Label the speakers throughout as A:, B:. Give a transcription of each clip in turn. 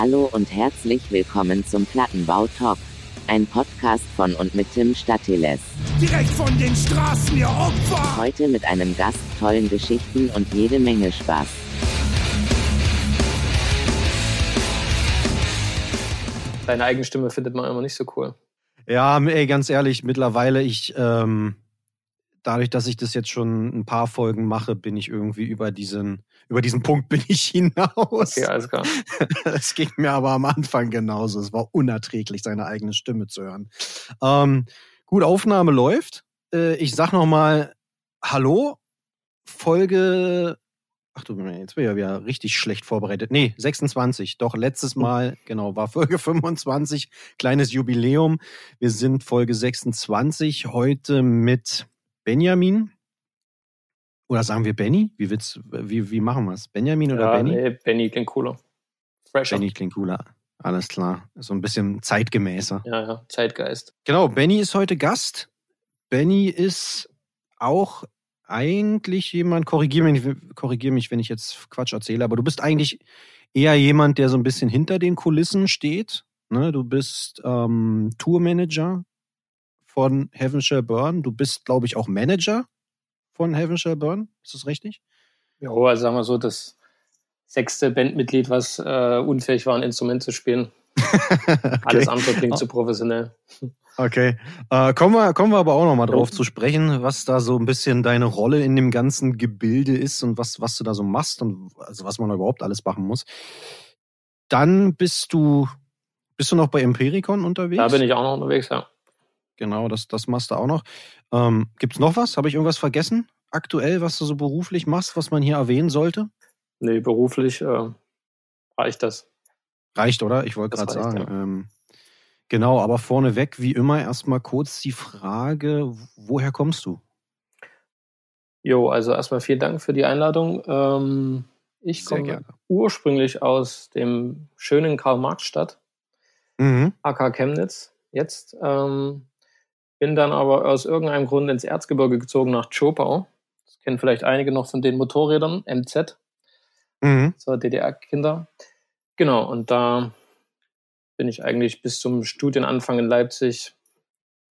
A: Hallo und herzlich willkommen zum Plattenbau Talk. Ein Podcast von und mit Tim Statiles.
B: Direkt von den Straßen, ihr Opfer!
A: Heute mit einem Gast, tollen Geschichten und jede Menge Spaß.
C: Deine eigene Stimme findet man immer nicht so cool.
D: Ja, ey, ganz ehrlich, mittlerweile, ich, ähm, dadurch, dass ich das jetzt schon ein paar Folgen mache, bin ich irgendwie über diesen, über diesen Punkt bin ich hinaus.
C: Okay, alles klar.
D: Es ging mir aber am Anfang genauso. Es war unerträglich, seine eigene Stimme zu hören. Ähm, gut, Aufnahme läuft. Äh, ich sag noch mal Hallo. Folge Ach du, jetzt bin ich ja wieder richtig schlecht vorbereitet. Nee, 26. Doch, letztes Mal, genau, war Folge 25. Kleines Jubiläum. Wir sind Folge 26. Heute mit Benjamin. Oder sagen wir Benny? Wie, willst, wie, wie machen wir es? Benjamin oder
C: ja,
D: Benny?
C: Nee, Benny klingt cooler.
D: Fresher. Benny klingt cooler. Alles klar. So ein bisschen zeitgemäßer.
C: Ja, ja, Zeitgeist.
D: Genau, Benny ist heute Gast. Benny ist auch eigentlich jemand, korrigier mich, korrigier mich, wenn ich jetzt Quatsch erzähle, aber du bist eigentlich eher jemand, der so ein bisschen hinter den Kulissen steht. Ne? Du bist ähm, Tourmanager von Heaven Shall Burn. Du bist, glaube ich, auch Manager von Heaven Shall Burn. Ist das richtig?
C: Ja, also sagen wir so, das sechste Bandmitglied, was äh, unfähig war, ein Instrument zu spielen. okay. Alles andere klingt zu professionell.
D: Okay. Äh, kommen, wir, kommen wir aber auch noch mal drauf ja. zu sprechen, was da so ein bisschen deine Rolle in dem ganzen Gebilde ist und was, was du da so machst und also was man da überhaupt alles machen muss. Dann bist du, bist du noch bei Empiricon unterwegs?
C: Da bin ich auch noch unterwegs, ja.
D: Genau, das, das machst du auch noch. Ähm, Gibt es noch was? Habe ich irgendwas vergessen? Aktuell, was du so beruflich machst, was man hier erwähnen sollte?
C: Nee, beruflich äh, reicht das.
D: Reicht, oder? Ich wollte gerade sagen. Ja. Ähm, genau, aber vorneweg, wie immer, erstmal kurz die Frage, woher kommst du?
C: Jo, also erstmal vielen Dank für die Einladung. Ähm, ich komme ursprünglich aus dem schönen Karl-Marx-Stadt, mhm. AK Chemnitz, jetzt. Ähm, bin dann aber aus irgendeinem Grund ins Erzgebirge gezogen nach Tschopau. Das kennen vielleicht einige noch von den Motorrädern, MZ. Mhm. So DDR-Kinder. Genau, und da bin ich eigentlich bis zum Studienanfang in Leipzig,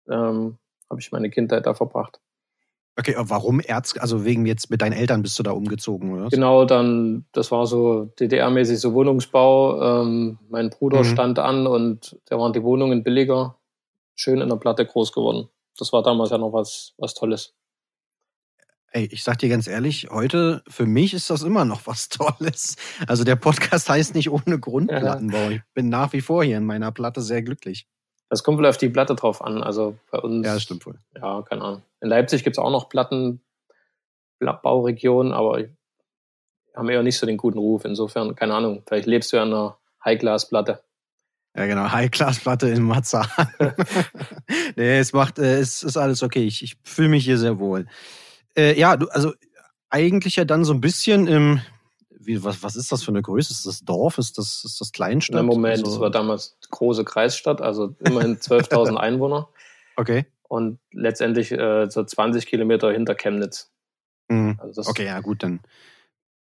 C: ähm, habe ich meine Kindheit da verbracht.
D: Okay, warum Erz, also wegen jetzt mit deinen Eltern bist du da umgezogen, oder?
C: Genau, dann, das war so DDR-mäßig so Wohnungsbau. Ähm, mein Bruder mhm. stand an und da waren die Wohnungen billiger, schön in der Platte groß geworden. Das war damals ja noch was, was Tolles.
D: Ey, ich sag dir ganz ehrlich, heute für mich ist das immer noch was Tolles. Also der Podcast heißt nicht ohne Grund Plattenbau. Ich bin nach wie vor hier in meiner Platte sehr glücklich.
C: Das kommt wohl auf die Platte drauf an. Also bei uns.
D: Ja, das stimmt wohl.
C: Ja, keine Ahnung. In Leipzig gibt's auch noch Plattenbauregionen, aber haben eher nicht so den guten Ruf. Insofern, keine Ahnung, vielleicht lebst du ja an einer High-Class-Platte.
D: Ja, genau, High-Class-Platte in Marzahn. nee, es macht, äh, es ist alles okay. Ich, ich fühle mich hier sehr wohl. Äh, ja, du, also eigentlich ja dann so ein bisschen im, wie, was, was ist das für eine Größe? Ist das Dorf? Ist das, ist das Kleinstadt?
C: Im Moment, also, das war damals große Kreisstadt, also immerhin 12.000 Einwohner.
D: Okay.
C: Und letztendlich äh, so 20 Kilometer hinter Chemnitz.
D: Mhm. Also okay, ja gut, dann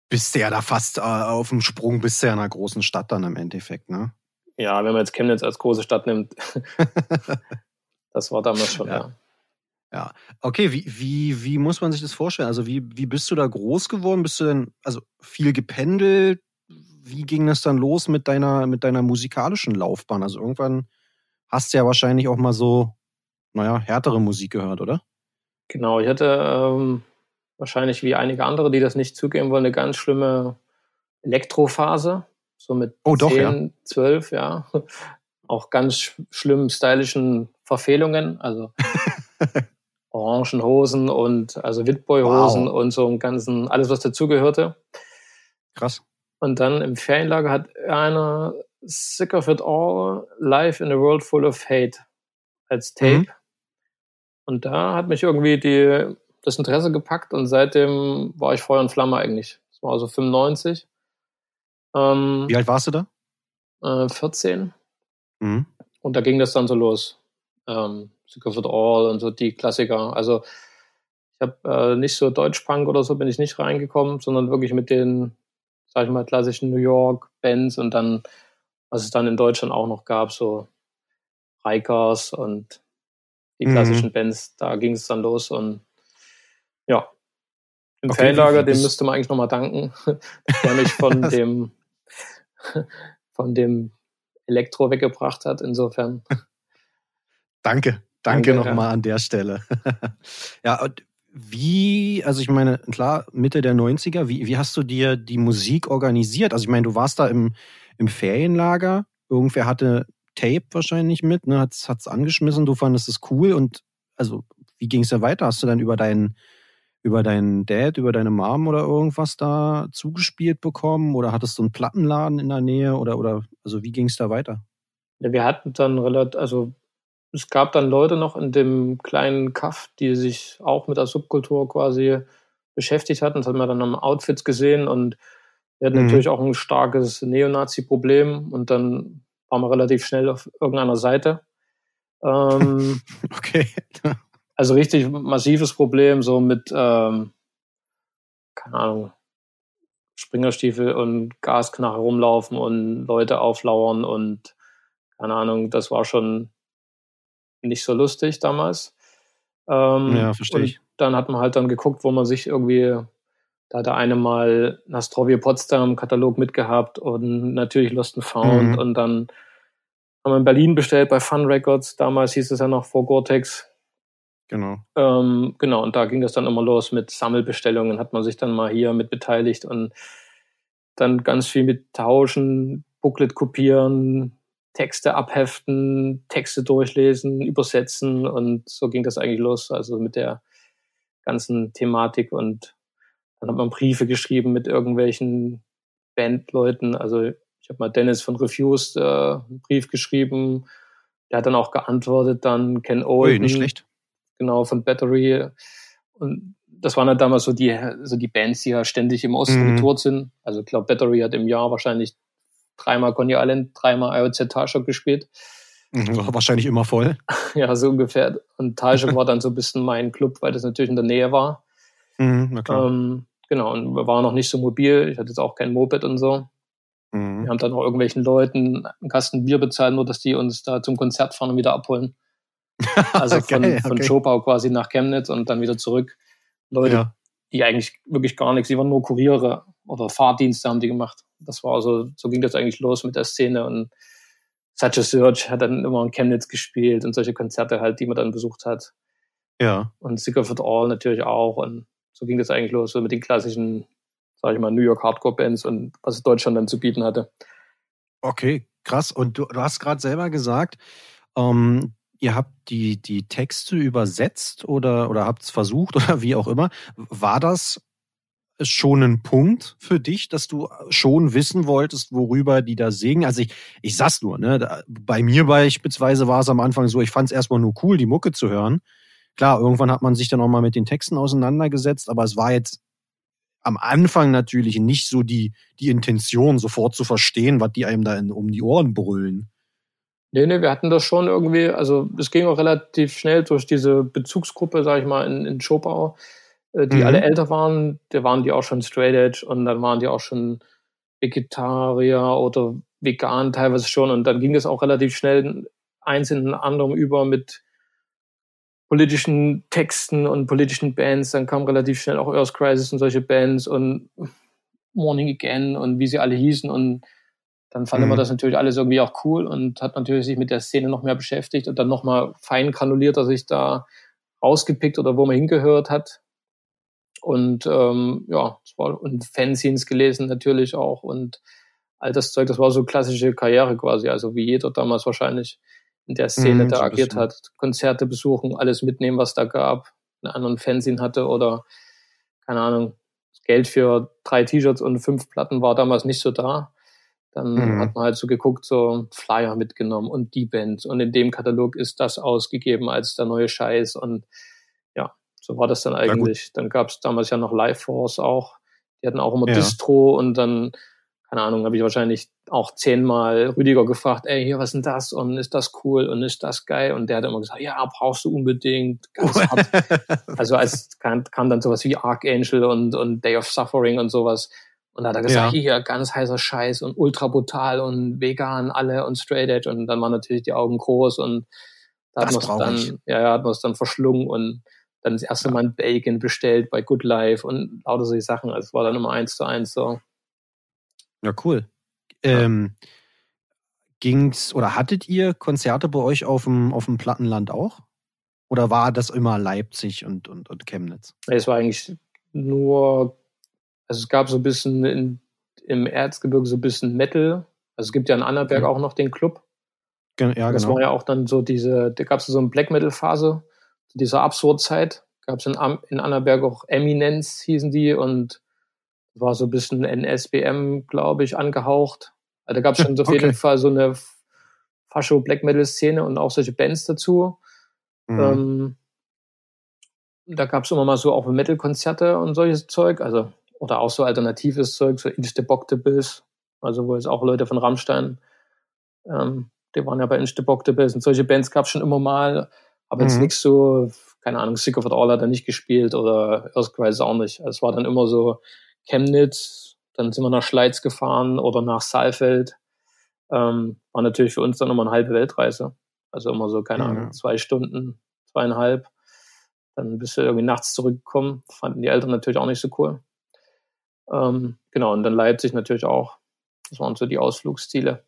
D: bist du ja da fast äh, auf dem Sprung, bist du ja in einer großen Stadt dann im Endeffekt, ne?
C: Ja, wenn man jetzt Chemnitz als große Stadt nimmt, das war damals schon, ja. ja.
D: Ja, okay, wie, wie, wie muss man sich das vorstellen? Also wie, wie bist du da groß geworden? Bist du denn, also viel gependelt? Wie ging das dann los mit deiner, mit deiner musikalischen Laufbahn? Also irgendwann hast du ja wahrscheinlich auch mal so, naja, härtere Musik gehört, oder?
C: Genau, ich hatte ähm, wahrscheinlich wie einige andere, die das nicht zugeben wollen, eine ganz schlimme Elektrophase. So mit
D: oh, doch, 10, ja.
C: 12, ja. Auch ganz sch schlimmen stylischen Verfehlungen. Also Orangenhosen und also Witboy-Hosen wow. und so im ganzen, alles was dazugehörte.
D: Krass.
C: Und dann im Ferienlager hat einer Sick of It All Live in a World Full of Hate als Tape. Mhm. Und da hat mich irgendwie die, das Interesse gepackt und seitdem war ich Feuer und Flamme eigentlich. Das war also 95.
D: Ähm, Wie alt warst du da?
C: Äh, 14. Mhm. Und da ging das dann so los. Ähm, Sick of It All und so die Klassiker. Also ich habe äh, nicht so Deutschpunk oder so bin ich nicht reingekommen, sondern wirklich mit den, sag ich mal, klassischen New York Bands und dann was es dann in Deutschland auch noch gab, so Reikers und die klassischen mhm. Bands, da ging es dann los und ja, im okay, Ferienlager, dem müsste man eigentlich nochmal danken, der mich von dem von dem Elektro weggebracht hat. Insofern.
D: Danke, danke, danke nochmal ja. an der Stelle. ja, wie, also ich meine, klar, Mitte der 90er, wie, wie hast du dir die Musik organisiert? Also ich meine, du warst da im, im Ferienlager, irgendwer hatte Tape wahrscheinlich mit, ne, hat's, hat's angeschmissen, du fandest es cool und also wie ging es da weiter? Hast du dann über deinen über deinen Dad, über deine Mom oder irgendwas da zugespielt bekommen? Oder hattest du einen Plattenladen in der Nähe? Oder, oder also wie ging es da weiter?
C: Ja, wir hatten dann relativ, also es gab dann Leute noch in dem kleinen Kaff, die sich auch mit der Subkultur quasi beschäftigt hatten. Das hat man dann am Outfits gesehen und wir hatten mhm. natürlich auch ein starkes Neonazi-Problem und dann waren wir relativ schnell auf irgendeiner Seite. Ähm,
D: okay.
C: Also richtig massives Problem, so mit, ähm, keine Ahnung, Springerstiefel und Gasknarre rumlaufen und Leute auflauern und keine Ahnung, das war schon nicht so lustig damals.
D: Ähm, ja, verstehe ich.
C: Dann hat man halt dann geguckt, wo man sich irgendwie, da hat der eine mal Nastrovie Potsdam Katalog mitgehabt und natürlich Lost and Found mhm. und dann haben wir in Berlin bestellt bei Fun Records. Damals hieß es ja noch vor Gore-Tex.
D: Genau.
C: Ähm, genau, und da ging das dann immer los mit Sammelbestellungen, hat man sich dann mal hier mit beteiligt und dann ganz viel mit Tauschen, Booklet kopieren, Texte abheften, Texte durchlesen, übersetzen und so ging das eigentlich los, also mit der ganzen Thematik und dann hat man Briefe geschrieben mit irgendwelchen Bandleuten, also ich habe mal Dennis von Refused äh, einen Brief geschrieben, der hat dann auch geantwortet, dann Ken Owen. Ui,
D: nicht schlecht
C: genau, von Battery. Und das waren halt damals so die, so die Bands, die ja ständig im Osten mhm. getourt sind. Also ich glaube, Battery hat im Jahr wahrscheinlich dreimal Coney Island, dreimal IOZ Tarshock gespielt.
D: Mhm, wahrscheinlich immer voll.
C: ja, so ungefähr. Und Tarshock war dann so ein bisschen mein Club, weil das natürlich in der Nähe war.
D: Mhm. Ähm,
C: genau, und wir waren noch nicht so mobil. Ich hatte jetzt auch kein Moped und so. Mhm. Wir haben dann auch irgendwelchen Leuten einen Kasten Bier bezahlt, nur dass die uns da zum Konzert fahren und wieder abholen. Also von, Geil, okay. von Schopau quasi nach Chemnitz und dann wieder zurück. Leute, ja. die eigentlich wirklich gar nichts, die waren nur Kuriere oder Fahrdienste haben die gemacht. Das war so, so ging das eigentlich los mit der Szene und Such a Search hat dann immer in Chemnitz gespielt und solche Konzerte halt, die man dann besucht hat.
D: Ja.
C: Und Sicker for All natürlich auch und so ging das eigentlich los, so mit den klassischen, sag ich mal, New York Hardcore Bands und was Deutschland dann zu bieten hatte.
D: Okay, krass. Und du, du hast gerade selber gesagt, ähm, ihr habt die, die Texte übersetzt oder, oder habt es versucht oder wie auch immer. War das schon ein Punkt für dich, dass du schon wissen wolltest, worüber die da singen? Also ich, ich sag's nur, ne? Bei mir beispielsweise war es am Anfang so, ich fand es erstmal nur cool, die Mucke zu hören. Klar, irgendwann hat man sich dann auch mal mit den Texten auseinandergesetzt, aber es war jetzt am Anfang natürlich nicht so die, die Intention, sofort zu verstehen, was die einem da in, um die Ohren brüllen.
C: Nee, nee, wir hatten das schon irgendwie, also es ging auch relativ schnell durch diese Bezugsgruppe, sag ich mal, in, in Schopau, äh, die mhm. alle älter waren, da waren die auch schon Straight Edge und dann waren die auch schon Vegetarier oder vegan teilweise schon und dann ging es auch relativ schnell eins in den anderen über mit politischen Texten und politischen Bands. Dann kam relativ schnell auch Earth Crisis und solche Bands und Morning Again und wie sie alle hießen und dann fand mhm. man das natürlich alles irgendwie auch cool und hat natürlich sich mit der Szene noch mehr beschäftigt und dann nochmal fein granulierter sich da rausgepickt oder wo man hingehört hat. Und ähm, ja, und Fanzines gelesen natürlich auch und all das Zeug, das war so klassische Karriere quasi, also wie jeder damals wahrscheinlich in der Szene mhm, da agiert hat. Konzerte besuchen, alles mitnehmen, was da gab, einen anderen Fanzine hatte oder keine Ahnung, Geld für drei T-Shirts und fünf Platten war damals nicht so da. Dann mhm. hat man halt so geguckt, so Flyer mitgenommen und die Band. Und in dem Katalog ist das ausgegeben als der neue Scheiß. Und ja, so war das dann eigentlich. Dann gab es damals ja noch Live Force auch. Die hatten auch immer ja. Distro und dann, keine Ahnung, habe ich wahrscheinlich auch zehnmal Rüdiger gefragt, ey, hier, was ist denn das? Und ist das cool und ist das geil? Und der hat immer gesagt, ja, brauchst du unbedingt. Ganz hart. also als kam, kam dann sowas wie Archangel und, und Day of Suffering und sowas Und da hat er gesagt, ja. hier ganz heißer Scheiß und ultra brutal und vegan alle und straight edge und dann waren natürlich die Augen groß und da das hat man dann, ich. ja, ja, hat man es dann verschlungen und dann das erste. Mal ein Bacon bestellt bei Good Life und lauter solche Sachen. Also es war dann immer eins zu eins so.
D: Ja, cool. Ähm, ging's oder hattet ihr Konzerte bei euch auf dem, auf dem Plattenland auch? Oder war das immer Leipzig und, und, und Chemnitz?
C: Es war eigentlich nur also es gab so ein bisschen in, im Erzgebirge so ein bisschen Metal. Also es gibt ja in Annaberg mhm. auch noch den Club. Ja, genau. Das war ja auch dann so diese, da gab es so eine Black Metal Phase, zu dieser Absurdzeit. Gab es in, in Annaberg auch Eminence hießen die und war so ein bisschen NSBM, glaube ich, angehaucht. Also da gab es schon so auf okay. jeden Fall so eine Fascho Black Metal Szene und auch solche Bands dazu. Mhm. Ähm, da gab es immer mal so auch Metal-Konzerte und solches Zeug. Also oder auch so alternatives Zeug, so Insteboctables, also wo jetzt auch Leute von Rammstein, ähm, die waren ja bei Insteboctables und solche Bands gab es schon immer mal, aber mhm. jetzt nichts so, keine Ahnung, Sick of It All hat er nicht gespielt oder Earthquakes auch nicht. Also es war dann immer so Chemnitz, dann sind wir nach Schleiz gefahren oder nach Saalfeld. Ähm, war natürlich für uns dann immer eine halbe Weltreise. Also immer so, keine Ahnung, zwei Stunden, zweieinhalb. Dann bist du irgendwie nachts zurückgekommen. Fanden die Eltern natürlich auch nicht so cool. Ähm, genau, und dann Leipzig natürlich auch. Das waren so die Ausflugsziele.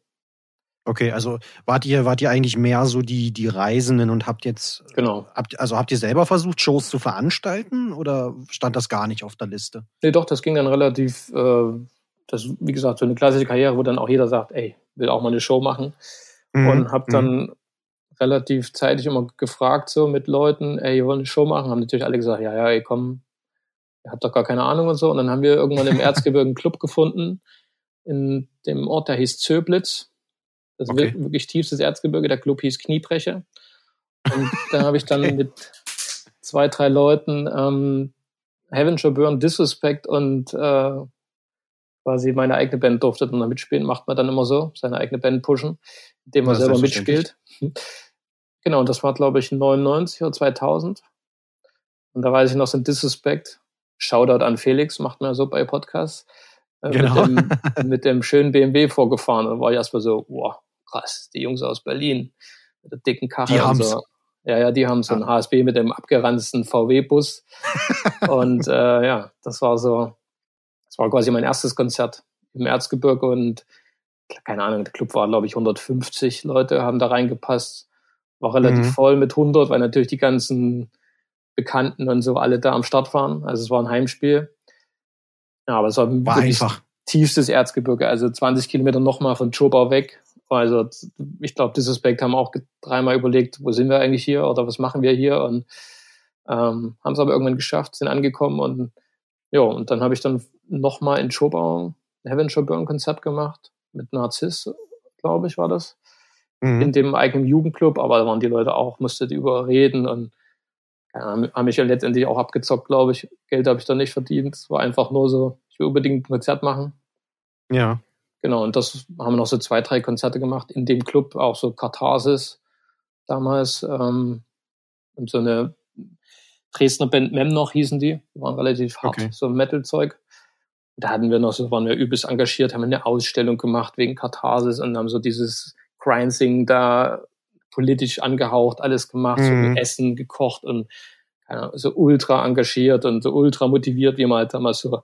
D: Okay, also wart ihr, wart ihr eigentlich mehr so die, die Reisenden und habt jetzt,
C: genau.
D: Habt, also habt ihr selber versucht, Shows zu veranstalten oder stand das gar nicht auf der Liste?
C: Nee, doch, das ging dann relativ, äh, das, wie gesagt, so eine klassische Karriere, wo dann auch jeder sagt, ey, will auch mal eine Show machen. Mhm. Und hab dann mhm. relativ zeitig immer gefragt, so mit Leuten, ey, ihr wollt eine Show machen? Haben natürlich alle gesagt, ja, ja, ey, komm, ihr habt doch gar keine Ahnung und so. Und dann haben wir irgendwann im Erzgebirge einen Club gefunden, in dem Ort, der hieß Zöblitz. Das okay. ist wirklich tiefstes Erzgebirge. Der Club hieß Kniebreche. Und da habe ich dann okay. mit zwei, drei Leuten ähm, Heaven Shall Burn, Disrespect und äh, quasi meine eigene Band durfte dann da mitspielen. Macht man dann immer so, seine eigene Band pushen, indem man selber mitspielt. Genau, und das war, glaube ich, 99 oder 2000. Und da weiß ich noch, so ein Disrespect Shoutout an Felix, macht man ja so bei Podcasts. Äh, genau. mit, dem, mit dem schönen BMW vorgefahren. Und war ich erstmal so, wow, krass, die Jungs aus Berlin mit der dicken Karre.
D: Die haben's. So.
C: Ja, ja, die haben so einen HSB mit dem abgeranzten VW-Bus. und äh, ja, das war so, das war quasi mein erstes Konzert im Erzgebirge und keine Ahnung, der Club war, glaube ich, 150 Leute haben da reingepasst. War relativ mhm. voll mit 100, weil natürlich die ganzen Bekannten und so alle da am Start waren. Also es war ein Heimspiel. Ja, aber es war,
D: war einfach
C: tiefstes Erzgebirge, also 20 Kilometer nochmal von Chobau weg. Also ich glaube, dieses Back haben auch dreimal überlegt, wo sind wir eigentlich hier oder was machen wir hier und ähm, haben es aber irgendwann geschafft, sind angekommen und ja, und dann habe ich dann nochmal in Chobau ein Heaven Shall Burn Konzert gemacht mit Narziss, glaube ich, war das. Mhm. In dem eigenen Jugendclub, aber da waren die Leute auch, musste die überreden und ja, haben mich ja letztendlich auch abgezockt, glaube ich. Geld habe ich da nicht verdient. Es war einfach nur so, ich will unbedingt ein Konzert machen.
D: Ja.
C: Genau, und das haben wir noch so zwei, drei Konzerte gemacht in dem Club, auch so Katharsis damals. Ähm, und so eine Dresdner Band Mem noch hießen die. Die waren relativ hart, okay. so Metal-Zeug. Da hatten wir noch so, waren wir übelst engagiert, haben eine Ausstellung gemacht wegen Katharsis und haben so dieses Grinding da politisch angehaucht, alles gemacht, mhm. so mit Essen gekocht und keine Ahnung, so ultra engagiert und so ultra motiviert, wie man halt damals so,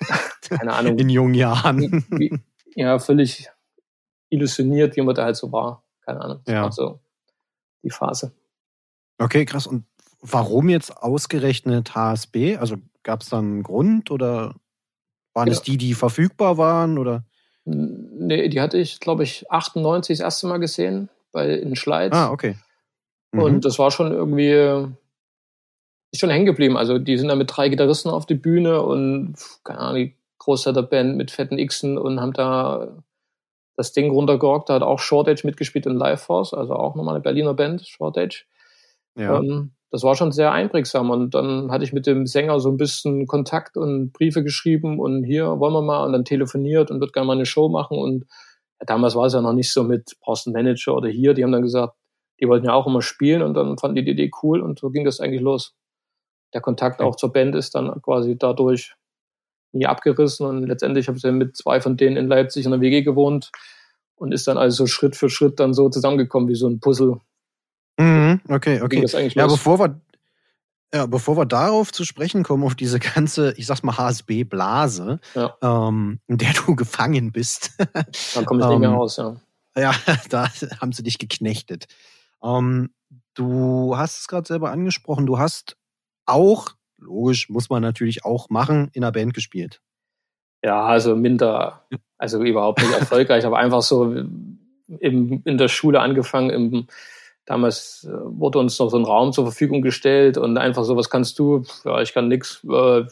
C: keine Ahnung.
D: In jungen Jahren.
C: Wie, ja, völlig illusioniert, wie man da halt so war. Keine Ahnung. Das ja. so die Phase.
D: Okay, krass. Und warum jetzt ausgerechnet HSB? Also gab es da einen Grund oder waren ja. es die, die verfügbar waren oder?
C: Nee, die hatte ich, glaube ich, 98 das erste Mal gesehen bei, in Schleiz.
D: Ah, okay.
C: Mhm. Und das war schon irgendwie ist schon hängen geblieben. Also die sind da mit drei Gitarristen auf die Bühne und keine Ahnung, die Großvaterband mit fetten Xen und haben da das Ding runtergerockt. Da hat auch Shortage mitgespielt in Live Force, also auch nochmal eine Berliner Band, Shortage. Ja. Ähm, das war schon sehr einprägsam und dann hatte ich mit dem Sänger so ein bisschen Kontakt und Briefe geschrieben und hier wollen wir mal und dann telefoniert und wird gerne mal eine Show machen und damals war es ja noch nicht so mit brauchst einen Manager oder hier. Die haben dann gesagt, die wollten ja auch immer spielen und dann fanden die die Idee cool und so ging das eigentlich los. Der Kontakt okay. auch zur Band ist dann quasi dadurch nie abgerissen und letztendlich habe ich dann mit zwei von denen in Leipzig in der WG gewohnt und ist dann also Schritt für Schritt dann so zusammengekommen wie so ein Puzzle.
D: Mhm, okay, okay. Ja, bevor wir, ja, bevor wir darauf zu sprechen kommen, auf diese ganze, ich sag's mal, HSB-Blase, ja. ähm, in der du gefangen bist.
C: Dann komme ich nicht mehr ähm, raus, ja.
D: Ja, da haben sie dich geknechtet. Ähm, du hast es gerade selber angesprochen, du hast auch, logisch, muss man natürlich auch machen, in einer Band gespielt.
C: Ja, also minder, also überhaupt nicht erfolgreich, aber einfach so im, in der Schule angefangen. Im, damals äh, wurde uns noch so ein Raum zur Verfügung gestellt und einfach so, was kannst du? Ja, ich kann nix. Äh,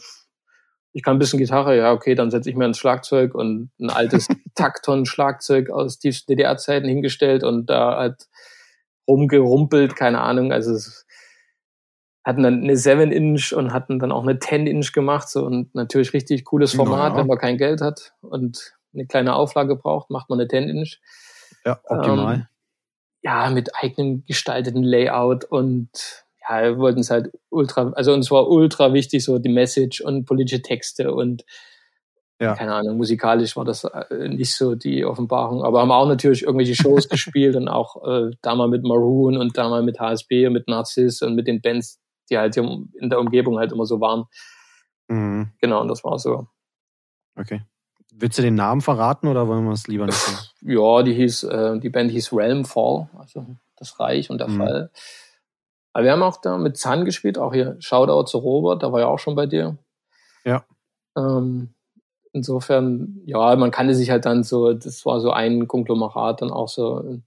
C: ich kann ein bisschen Gitarre, ja, okay, dann setze ich mir ein Schlagzeug und ein altes Takton-Schlagzeug aus DDR-Zeiten hingestellt und da halt rumgerumpelt, keine Ahnung. Also es hatten dann eine 7-Inch und hatten dann auch eine 10-Inch gemacht so und natürlich richtig cooles Format, ja. wenn man kein Geld hat und eine kleine Auflage braucht, macht man eine 10-Inch.
D: Ja, optimal. Ähm,
C: ja, mit eigenem gestalteten Layout und ja, wir wollten es halt ultra, also uns war ultra wichtig, so die Message und politische Texte und ja. keine Ahnung, musikalisch war das äh, nicht so die Offenbarung, aber haben auch natürlich irgendwelche Shows gespielt und auch äh, da mal mit Maroon und da mal mit HSB und mit Narciss und mit den Bands, die halt in der Umgebung halt immer so waren. Mhm. Genau, und das war so.
D: Okay. Willst du den Namen verraten oder wollen wir es lieber nicht?
C: ja, die hieß, äh, die Band hieß Realmfall, also das Reich und der mhm. Fall. Aber wir haben auch da mit Zahn gespielt, auch hier Shoutout zu Robert, da war ja auch schon bei dir.
D: Ja.
C: Ähm, insofern, ja, man kannte sich halt dann so, das war so ein Konglomerat dann auch so.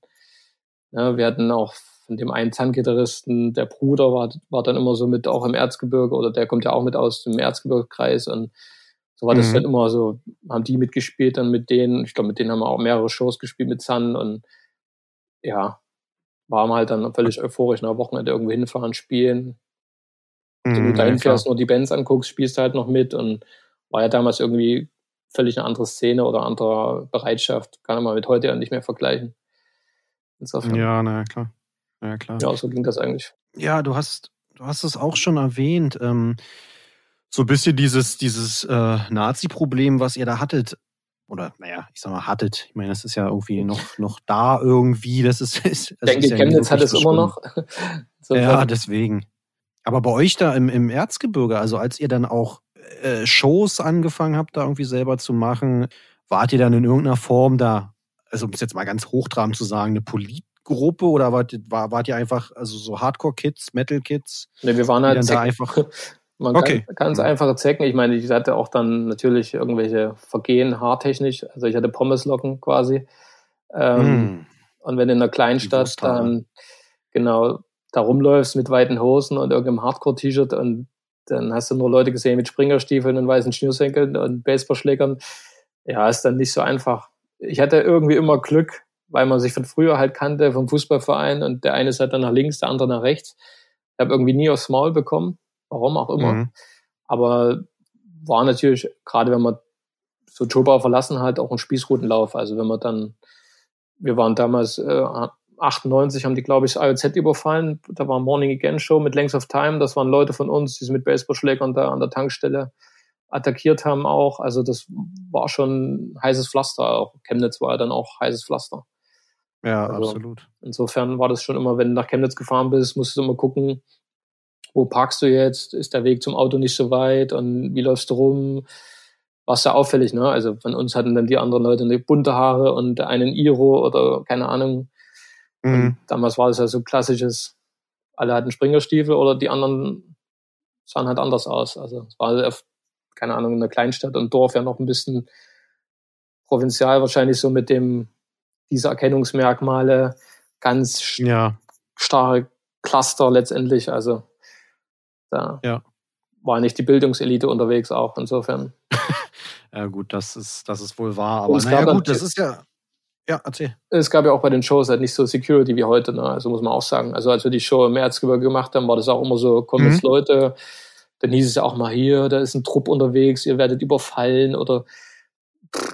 C: Ja, wir hatten auch von dem einen Zahngitarristen, der Bruder war, war dann immer so mit auch im Erzgebirge oder der kommt ja auch mit aus dem Erzgebirgekreis und so war das mhm. dann immer so, haben die mitgespielt dann mit denen, ich glaube, mit denen haben wir auch mehrere Shows gespielt mit Zahn und ja, waren halt dann völlig euphorisch nach Wochenende irgendwo hinfahren, spielen. Mhm, Wenn du dahin fährst, nur die Bands anguckst, spielst du halt noch mit und war ja damals irgendwie völlig eine andere Szene oder andere Bereitschaft. Kann man mit heute ja nicht mehr vergleichen.
D: Insofern. Ja, na klar. Ja, klar.
C: Ja, so ging das eigentlich.
D: Ja, du hast, du hast es auch schon erwähnt. Ähm, so ein bisschen dieses, dieses äh, Nazi-Problem, was ihr da hattet. Oder, naja, ich sag mal, hattet. Ich meine, das ist ja irgendwie noch, noch da irgendwie. Das ist. ist
C: ich denke, ja Chemnitz hat es immer noch.
D: so ja, deswegen. Aber bei euch da im, im Erzgebirge, also als ihr dann auch äh, Shows angefangen habt, da irgendwie selber zu machen, wart ihr dann in irgendeiner Form da, also um es jetzt mal ganz hochtrabend zu sagen, eine Politgruppe oder wart, war, wart ihr einfach also so Hardcore-Kids, Metal-Kids?
C: Ne, wir waren halt da einfach. Man okay. kann ganz einfache Zecken. Ich meine, ich hatte auch dann natürlich irgendwelche Vergehen haartechnisch. Also ich hatte Pommeslocken quasi. Ähm, mm. Und wenn in einer Kleinstadt dann genau da rumläufst mit weiten Hosen und irgendeinem Hardcore-T-Shirt und dann hast du nur Leute gesehen mit Springerstiefeln und weißen Schnürsenkeln und Baseballschlägern. Ja, ist dann nicht so einfach. Ich hatte irgendwie immer Glück, weil man sich von früher halt kannte vom Fußballverein und der eine ist halt dann nach links, der andere nach rechts. Ich habe irgendwie nie aufs Maul bekommen, warum auch immer. Mhm. Aber war natürlich, gerade wenn man so Jobau verlassen hat, auch ein Spießrutenlauf. Also wenn man dann, wir waren damals äh, 98 haben die, glaube ich, das IOZ überfallen. Da war Morning Again Show mit Lengths of Time. Das waren Leute von uns, die sie mit Baseballschlägern da an der Tankstelle attackiert haben auch. Also das war schon heißes Pflaster. Auch Chemnitz war ja dann auch heißes Pflaster.
D: Ja, also absolut.
C: Insofern war das schon immer, wenn du nach Chemnitz gefahren bist, musst du immer gucken, wo parkst du jetzt? Ist der Weg zum Auto nicht so weit? Und wie läufst du rum? War sehr auffällig, ne? Also von uns hatten dann die anderen Leute eine bunte Haare und einen Iro oder keine Ahnung. Mhm. damals war es ja so klassisches, alle hatten Springerstiefel oder die anderen sahen halt anders aus. Also es war, auf, keine Ahnung, in einer Kleinstadt und Dorf ja noch ein bisschen provinzial wahrscheinlich so mit dem, diese Erkennungsmerkmale, ganz
D: ja.
C: starre Cluster letztendlich. Also da
D: ja.
C: war nicht die Bildungselite unterwegs auch insofern.
D: ja gut, das ist, das ist wohl wahr. Aber naja gut, das ist ja ja, erzähl.
C: Es gab ja auch bei den Shows halt nicht so Security wie heute, ne? also muss man auch sagen. Also als wir die Show im Erzgebirge gemacht haben, war das auch immer so, kommen jetzt mhm. Leute, dann hieß es ja auch mal hier, da ist ein Trupp unterwegs, ihr werdet überfallen oder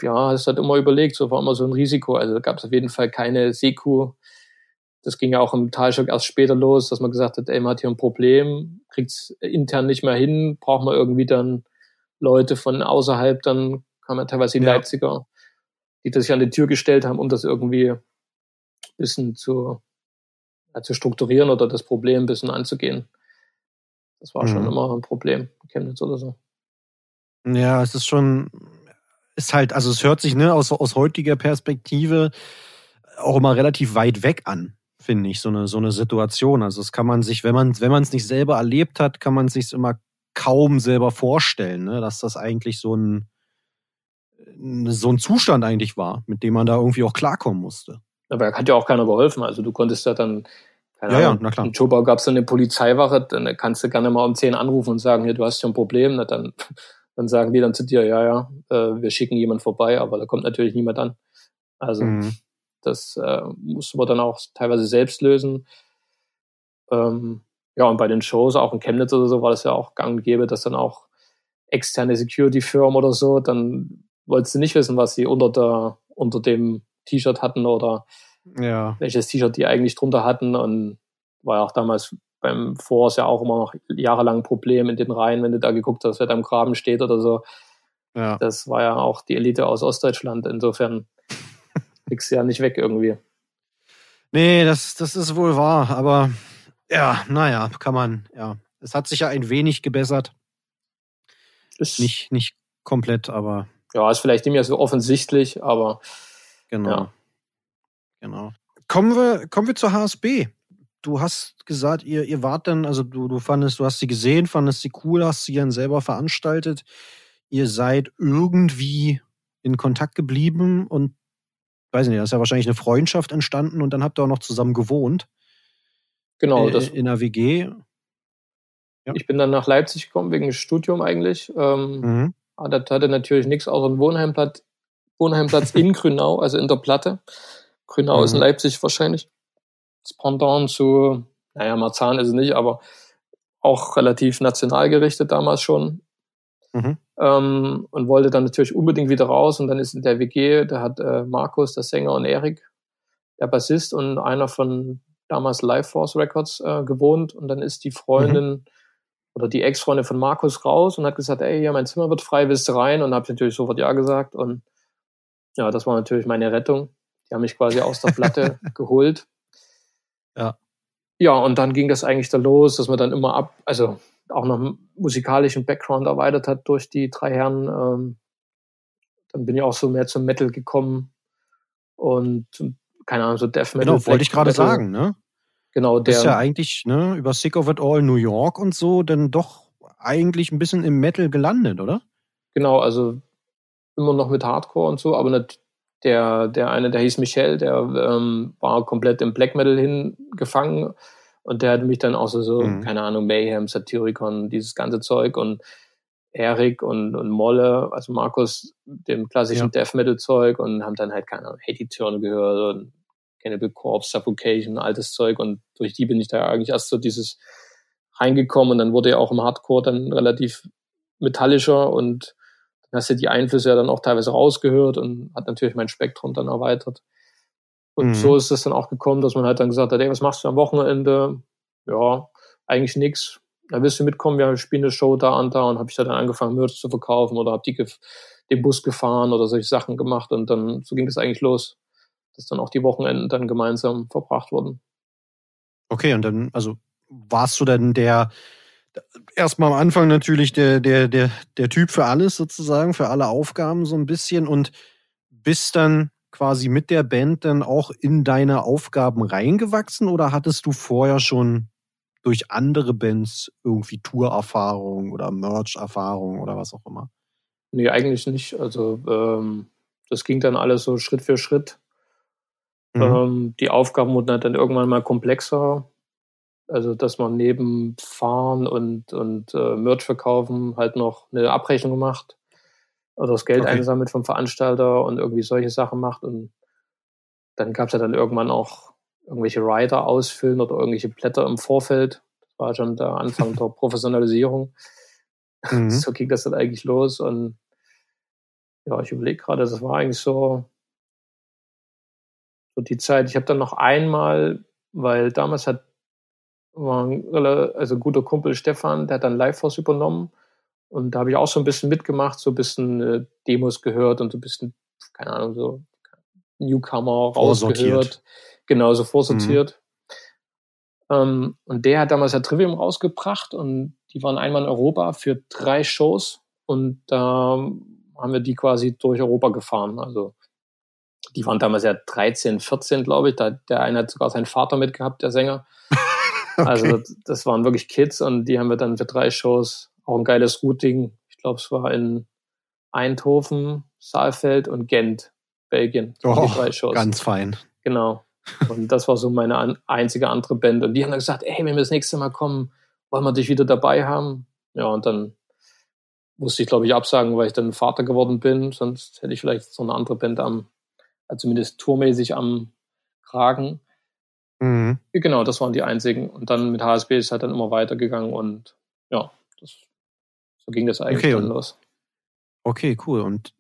C: ja, es hat immer überlegt, so war immer so ein Risiko. Also da gab es auf jeden Fall keine Seku. Das ging ja auch im Talschock erst später los, dass man gesagt hat, ey, man hat hier ein Problem, kriegt es intern nicht mehr hin, braucht man irgendwie dann Leute von außerhalb, dann kamen ja teilweise die ja. Leipziger, die das sich an die Tür gestellt haben, um das irgendwie ein bisschen zu, ja, zu strukturieren oder das Problem ein bisschen anzugehen. Das war mhm. schon immer ein Problem, Chemnitz oder so.
D: Ja, es ist schon, ist halt, also es hört sich ne, aus, aus heutiger Perspektive auch immer relativ weit weg an, finde ich, so eine, so eine Situation. Also das kann man sich, wenn man wenn man es nicht selber erlebt hat, kann man sich immer kaum selber vorstellen, ne, dass das eigentlich so ein so ein Zustand eigentlich war, mit dem man da irgendwie auch klarkommen musste.
C: Aber da hat ja auch keiner geholfen. Also du konntest ja dann
D: keine ja, Ahnung, ja, na klar.
C: In Schobau gab es eine Polizeiwache, dann kannst du gerne mal um 10 anrufen und sagen, hier, du hast ja ein Problem. Na, dann, dann sagen die dann zu dir, ja, ja, äh, wir schicken jemand vorbei, aber da kommt natürlich niemand an. Also mhm. Das äh, musste man dann auch teilweise selbst lösen. Ähm, ja, und bei den Shows, auch in Chemnitz oder so, war das ja auch gang und gäbe, dass dann auch externe Security-Firmen oder so, dann wolltest du nicht wissen, was sie unter der, unter dem T-Shirt hatten oder ja. welches T-Shirt die eigentlich drunter hatten. Und war ja auch damals beim Force ja auch immer noch jahrelang ein Problem in den Reihen, wenn du da geguckt hast, wer da im Graben steht oder so. Ja. Das war ja auch die Elite aus Ostdeutschland. Insofern kriegst du ja nicht weg irgendwie.
D: Nee, das, das ist wohl wahr. Aber ja, naja, kann man, ja. Es hat sich ja ein wenig gebessert. Ist nicht, nicht komplett, aber.
C: Ja, ist vielleicht nicht mehr so offensichtlich, aber.
D: Genau. Ja. Genau. Kommen wir, kommen wir zur HSB. Du hast gesagt, ihr, ihr wart dann, also du, du fandest, du hast sie gesehen, fandest sie cool, hast sie dann selber veranstaltet. Ihr seid irgendwie in Kontakt geblieben und weiß nicht, da ist ja wahrscheinlich eine Freundschaft entstanden und dann habt ihr auch noch zusammen gewohnt.
C: Genau, äh, das
D: in der WG.
C: Ja. Ich bin dann nach Leipzig gekommen wegen des Studium eigentlich. Ähm, mhm. Das hatte natürlich nichts außer einen Wohnheimplatz, Wohnheimplatz in Grünau, also in der Platte. Grünau mhm. ist in mhm. Leipzig wahrscheinlich. Das Pendant zu, naja, Marzahn ist es nicht, aber auch relativ national gerichtet damals schon. Mhm. Ähm, und wollte dann natürlich unbedingt wieder raus. Und dann ist in der WG, da hat äh, Markus, der Sänger, und Erik, der Bassist und einer von damals Life Force Records äh, gewohnt. Und dann ist die Freundin mhm. oder die Ex-Freundin von Markus raus und hat gesagt, ey, ja, mein Zimmer wird frei, willst du rein? Und habe natürlich sofort Ja gesagt. Und ja, das war natürlich meine Rettung. Die haben mich quasi aus der Platte geholt.
D: Ja.
C: Ja, und dann ging das eigentlich da los, dass man dann immer ab, also auch noch musikalischen Background erweitert hat durch die drei Herren. Ähm, dann bin ich auch so mehr zum Metal gekommen und keine Ahnung, so Death Metal.
D: Genau, wollte ich gerade sagen, ne?
C: Genau,
D: der. ist ja eigentlich, ne, über Sick of It All New York und so, dann doch eigentlich ein bisschen im Metal gelandet, oder?
C: Genau, also immer noch mit Hardcore und so, aber nicht, der, der eine, der hieß Michel, der ähm, war komplett im Black Metal hingefangen und der hat mich dann auch so, so mhm. keine Ahnung, Mayhem, Satyricon, dieses ganze Zeug und Erik und, und Molle, also Markus, dem klassischen ja. Death Metal Zeug und haben dann halt, keine Ahnung, Haiti Turn gehört und Cannibal Corpse, Suffocation, altes Zeug und durch die bin ich da eigentlich erst so dieses reingekommen und dann wurde ja auch im Hardcore dann relativ metallischer und hast du die Einflüsse ja dann auch teilweise rausgehört und hat natürlich mein Spektrum dann erweitert. Und mhm. so ist es dann auch gekommen, dass man halt dann gesagt hat, ey, was machst du am Wochenende? Ja, eigentlich nichts. Da willst du mitkommen, wir spielen eine Show da und da und habe ich dann angefangen, Merch zu verkaufen oder habe die den Bus gefahren oder solche Sachen gemacht und dann so ging es eigentlich los, dass dann auch die Wochenenden dann gemeinsam verbracht wurden.
D: Okay, und dann, also warst du denn der, erstmal am Anfang natürlich der, der, der, der Typ für alles sozusagen, für alle Aufgaben so ein bisschen und bist dann quasi mit der Band dann auch in deine Aufgaben reingewachsen oder hattest du vorher schon durch andere Bands irgendwie Tourerfahrung oder Merch-Erfahrung oder was auch immer?
C: Nee, eigentlich nicht. Also ähm, das ging dann alles so Schritt für Schritt. Mhm. Ähm, die Aufgaben wurden dann irgendwann mal komplexer. Also, dass man neben Fahren und, und äh, Merch verkaufen halt noch eine Abrechnung macht oder das Geld okay. einsammelt vom Veranstalter und irgendwie solche Sachen macht. Und dann gab es ja dann irgendwann auch irgendwelche Rider ausfüllen oder irgendwelche Blätter im Vorfeld. Das war schon der Anfang der Professionalisierung. Mhm. So ging das dann eigentlich los. Und ja, ich überlege gerade, das war eigentlich so, so die Zeit. Ich habe dann noch einmal, weil damals hat war ein also guter Kumpel Stefan, der hat dann Live Force übernommen Und da habe ich auch so ein bisschen mitgemacht, so ein bisschen äh, Demos gehört und so ein bisschen, keine Ahnung, so Newcomer rausgehört. Genau, so vorsortiert. Mhm. Ähm, und der hat damals ja Trivium rausgebracht und die waren einmal in Europa für drei Shows und da haben wir die quasi durch Europa gefahren. Also die waren damals ja 13, 14, glaube ich. Da, der eine hat sogar seinen Vater mitgehabt, der Sänger. okay. Also das waren wirklich Kids und die haben wir dann für drei Shows auch ein geiles Routing. Ich glaube, es war in Eindhoven, Saalfeld und Gent, Belgien.
D: Oh, die drei Shows. Ganz fein.
C: Genau. Und das war so meine an, einzige andere Band. Und die haben dann gesagt, ey, wenn wir das nächste Mal kommen, wollen wir dich wieder dabei haben. Ja, und dann musste ich, glaube ich, absagen, weil ich dann Vater geworden bin. Sonst hätte ich vielleicht so eine andere Band am, also zumindest tourmäßig am Kragen. Mhm. Genau, das waren die einzigen. Und dann mit HSB ist halt dann immer weitergegangen und ja, das, so ging das eigentlich okay, dann los.
D: Okay, cool. Und